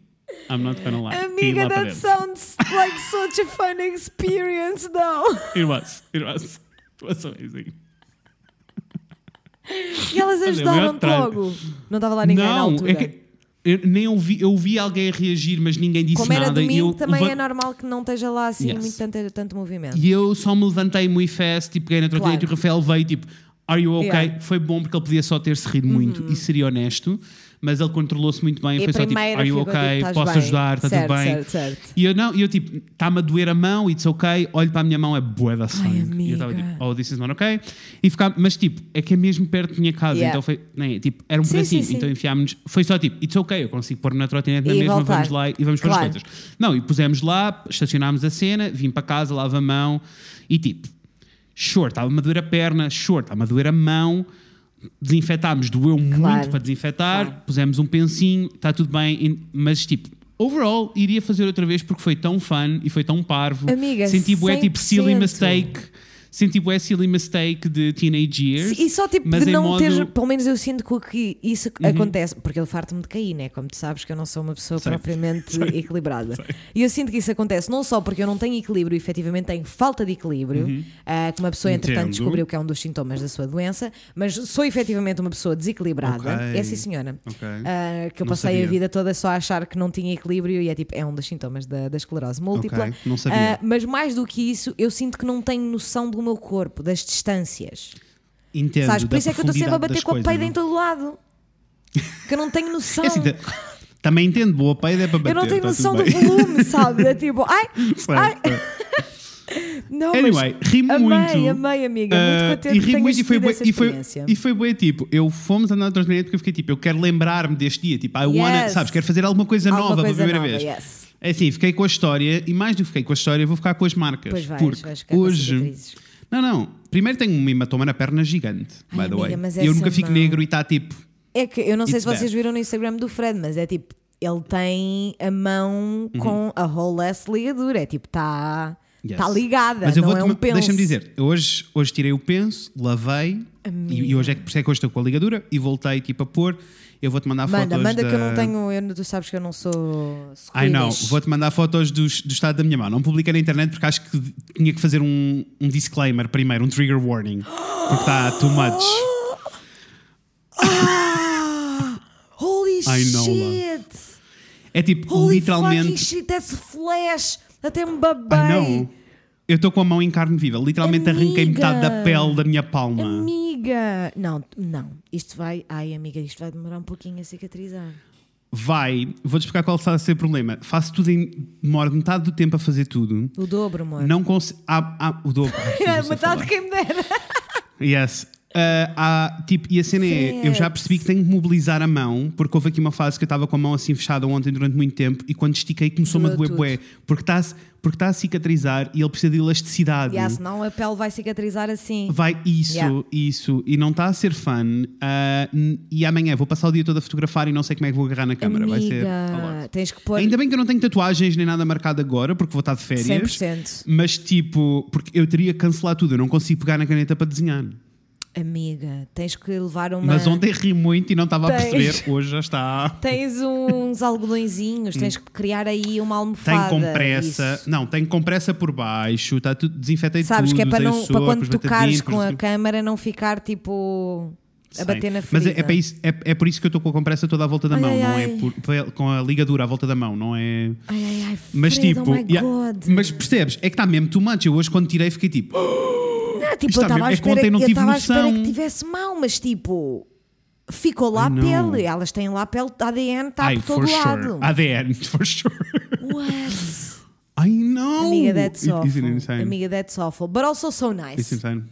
I'm not gonna lie. Amiga, that dentro. sounds like such a fun experience, though. It was. It was. It was amazing. E elas ajudaram-te logo. Não estava lá ninguém na não, altura. é que. Eu nem ouvi, eu ouvi alguém a reagir, mas ninguém disse Como era nada. e domingo, eu também leva- é normal que não esteja lá assim Yes. muito tanto, tanto movimento. E eu só me levantei muito fast, tipo, peguei na trotinete Claro. e o Rafael veio, tipo, are you okay? Yeah. Uhum. Foi bom porque ele podia só ter-se rido muito e seria honesto, mas ele controlou-se muito bem. E foi só tipo, are you? "Estás Posso bem?" ajudar? Está tudo bem? certo, certo. E eu não, e eu tipo, está-me a doer a mão, it's ok. Olho para a minha mão, é bué da sangue. e eu estava tipo, oh, this is not ok. E ficava, mas tipo, é que é mesmo perto da minha casa, Yeah. então foi, nem, tipo, era um Sim, pedacinho. sim. Então enfiámos-nos, foi só tipo, it's ok, eu consigo pôr na trotinete na E mesma, voltar. vamos lá e vamos para Claro. as coisas. Não, e pusemos lá, estacionámos a cena, vim para casa, lavo a mão e tipo, short, estava-me a doer a perna, short, estava-me a doer a mão, desinfetámos, doeu muito Claro. para desinfetar, Claro. pusemos um pensinho, está tudo bem, mas tipo. Overall, iria fazer outra vez porque foi tão fun e foi tão parvo. Amiga, Senti bué tipo silly 100%. Mistake. Senti bué silly mistake de teenage years. E só tipo mas de não modo- Uhum. ter, pelo menos eu sinto que isso acontece, porque eu farto-me de cair, né? Como tu sabes que eu não sou uma pessoa Sei. propriamente equilibrada. E eu sinto que isso acontece não só porque eu não tenho equilíbrio, efetivamente tenho falta de equilíbrio, ah, que uma pessoa entretanto Uhum. Entendo. descobriu que é um dos sintomas da sua doença, mas sou efetivamente uma pessoa desequilibrada. Ok. É sim, senhora. Ok. Ah, que eu Não passei sabia. a vida toda só a achar que não tinha equilíbrio e é tipo, é um dos sintomas da, da esclerose múltipla. Ok, não sabia. Ah, mas mais do que isso, eu sinto que não tenho noção do meu corpo, das distâncias. Entendo. Sabes? Por isso é que eu estou sempre a bater com a peida em todo lado. Que eu não tenho noção. É assim, ta- também entendo, boa peida é para bater. eu não tenho tá noção do volume, sabe? É tipo, ai, ai. Não, Anyway, ri muito. amei, amei, amiga. Muito Ah, contente e ri muito e foi, essa e, foi, experiência. e foi bué, tipo, eu fomos andar atrás da porque eu fiquei tipo, eu quero lembrar-me deste dia, tipo, I wanna, Yes. sabes, quero fazer alguma coisa Alguma nova coisa pela primeira nova, vez. yes. É assim, fiquei com a história e mais do que fiquei com a história, vou ficar com as marcas. Pois vais, porque vais hoje. Não, não. Primeiro tenho um hematoma na perna gigante, Ai, by the way. amiga, E eu nunca fico negro e está tipo. É que eu não sei se vocês bad. viram no Instagram do Fred, mas é tipo, ele tem a mão Uhum. com a whole ass ligadura. É tipo, está Yes. tá ligada. Mas eu não vou é um penso. Deixa-me dizer, hoje, hoje tirei o penso, lavei e, e hoje é que por isso é que hoje estou com a ligadura e voltei tipo a pôr. Eu vou-te mandar Manda, fotos. manda da... que eu não tenho. Eu, tu sabes que eu não sou. Ai não, vou-te mandar fotos dos- do estado da minha mão. Não publiquei na internet porque acho que tinha que fazer um, um disclaimer primeiro, um trigger warning. Porque está too much. Ah! Holy I know, shit! É tipo, Holy literalmente. shit, that's flash! Até me babei! Eu estou com a mão em carne viva. Literalmente arranquei Amiga. metade da pele da minha palma. Amiga! Não, não. Isto vai. Ai, amiga, isto vai demorar um pouquinho a cicatrizar. Vai, vou-te explicar qual está a ser o problema. Faço tudo em. Demoro metade do tempo a fazer tudo. O dobro, amor. Não consigo. Ah, ah, o dobro. Ai, Metade quem me dera. Yes. Ah, há, tipo, e a cena é, eu já percebi que tenho que mobilizar a mão, porque houve aqui uma fase que eu estava com a mão assim fechada ontem durante muito tempo e quando estiquei começou-me a doer bué, porque está porque tá a cicatrizar e ele precisa de elasticidade. Yeah, senão a pele vai cicatrizar assim. Vai isso, Yeah. isso, e não está a ser fun. ah, n- e amanhã vou passar o dia todo a fotografar e não sei como é que vou agarrar na câmera. Vai ser. Amiga, tens que pôr Ainda bem que eu não tenho tatuagens nem nada marcado agora, porque vou estar de férias. 100%. Mas tipo, porque eu teria que cancelar tudo, eu não consigo pegar na caneta para desenhar. Amiga, tens que levar uma. Mas ontem ri muito e não estava a Tens. perceber, hoje já está. Tens uns algodõezinhos, tens que criar aí uma Hum. Tem almofada. compressa, isso. não, tem compressa por baixo, está tudo, desinfetei Sabes tudo, que é para, não, para quando tocares com a câmara não ficar tipo a bater na Mas ferida. é, é, para isso- é- é por isso que eu estou com a compressa toda à volta da Ai, mão, ai, não ai. é por- com a ligadura à volta da mão, não é. Ai, ai, ai, Mas Fred, tipo, oh yeah, mas percebes? É que está mesmo too much. Eu hoje quando tirei fiquei tipo, Não, tipo, Está eu estava à é que espera, eu estava à espera que tivesse mal, mas tipo, ficou lá a pele. Elas têm lá a pele, ADN está por todo lado. sure. ADN, for sure. What? Ai não! Amiga, that's Isn't awful. insane? Amiga, that's awful. But also so It's nice. insane.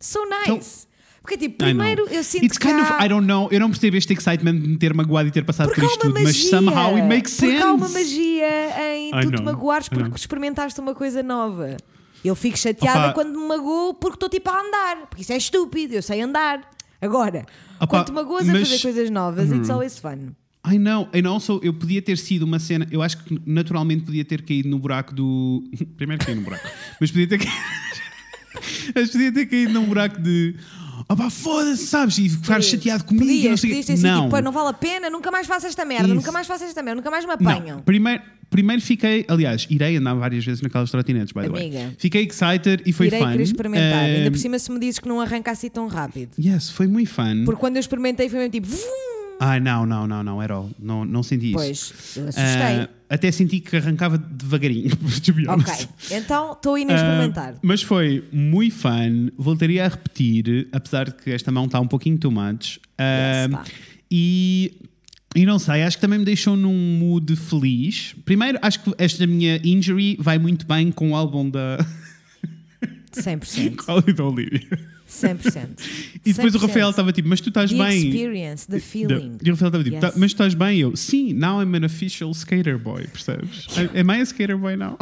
So nice. Porque tipo, I know. primeiro eu sinto It's que kind of, há- I don't know, eu não percebo este excitement de me ter magoado e ter passado Porque por isto tudo, mas somehow it makes sense. Porque há uma magia em I tu te know, magoares I porque know. experimentaste uma coisa nova. Eu fico chateada Opa. quando me magoo porque estou tipo a andar. Porque isso é estúpido, eu sei andar. Agora, Opa, quando te magoas a mas- Uhum. fazer coisas novas, it's always fun. I know, and also eu podia ter sido uma cena, eu acho que naturalmente podia ter caído no buraco do. Primeiro caí no buraco, mas podia ter caído. mas podia ter caído num buraco de. Opá, foda-se, sabes? E ficar chateado comigo. não Podias, sei o podias quê. ter sido não. tipo, "Pá, não vale a pena, nunca mais faço esta merda, Isso. nunca mais faço esta merda, nunca mais me apanham. Não, primeiro, primeiro fiquei, aliás, irei andar várias vezes naquelas trotinetes, by the way. Amiga. Fiquei excited e foi Irei fun. querer experimentar. Eh, Ainda por cima, se me dizes que não arranca assim tão rápido. Yes, foi muito fun. Porque quando eu experimentei foi mesmo tipo. Ai, não, não, não, não, at all. Não, não senti isso. Pois, eu assustei. Ah, até senti que arrancava devagarinho, to be ok, então estou indo a Ah, experimentar. mas foi muito fun. Voltaria a repetir, apesar de que esta mão está um pouquinho too much. Ah, Yes, tá. e E não sei, acho que também me deixou num mood feliz. Primeiro, acho que esta minha injury vai muito bem com o álbum da 100%. Qual é da Olivia. 100%. E depois o 100%. Rafael estava tipo, mas tu estás The bem. experience, the feeling. E o Rafael estava tipo, Yes. "Tá- mas tu estás bem? Eu, sim, now I'm an official skater boy, percebes? Am I a skater boy now?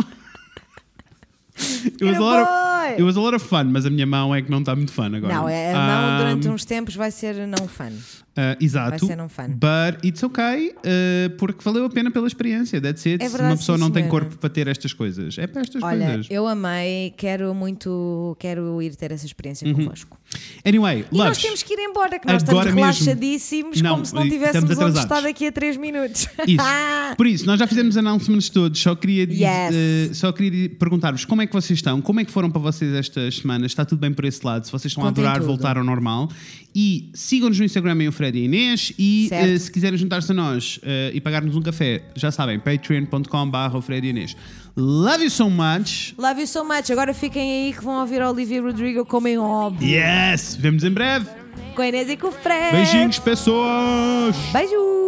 It was, a lot of, it was a lot of fun, mas a minha mão é que não está muito fun agora. Não, é, a mão Um, durante uns tempos vai ser não fun. Uh, exato. Vai ser não fun. But it's okay, uh, porque valeu a pena pela experiência. That's it. É Se verdade, uma pessoa sim, não tem corpo para ter estas coisas, é para estas Olha, coisas. eu amei, quero muito, quero ir ter essa experiência convosco. Anyway, E nós temos que ir embora, que nós Agora estamos relaxadíssimos, Não, como se não tivéssemos onde estar daqui a 3 minutos. Isso. Por isso, nós já fizemos announcements todos. Só queria, Yes. eh, só queria perguntar-vos como é que vocês estão, como é que foram para vocês estas semanas. Está tudo bem por esse lado? Se vocês estão Contem a adorar tudo. voltar ao normal. E sigam-nos no Instagram em o Fred e a Inês. E eh, se quiserem juntar-se a nós eh, e pagar-nos um café, já sabem, patreon.com.br Fred e Inês. Love you so much. Love you so much. Agora fiquem aí que vão ouvir a Olivia Rodrigo como em óbvio. Yes! Vemos em breve. Com a Inês e com o Fred. Beijinhos, pessoas! Beijo.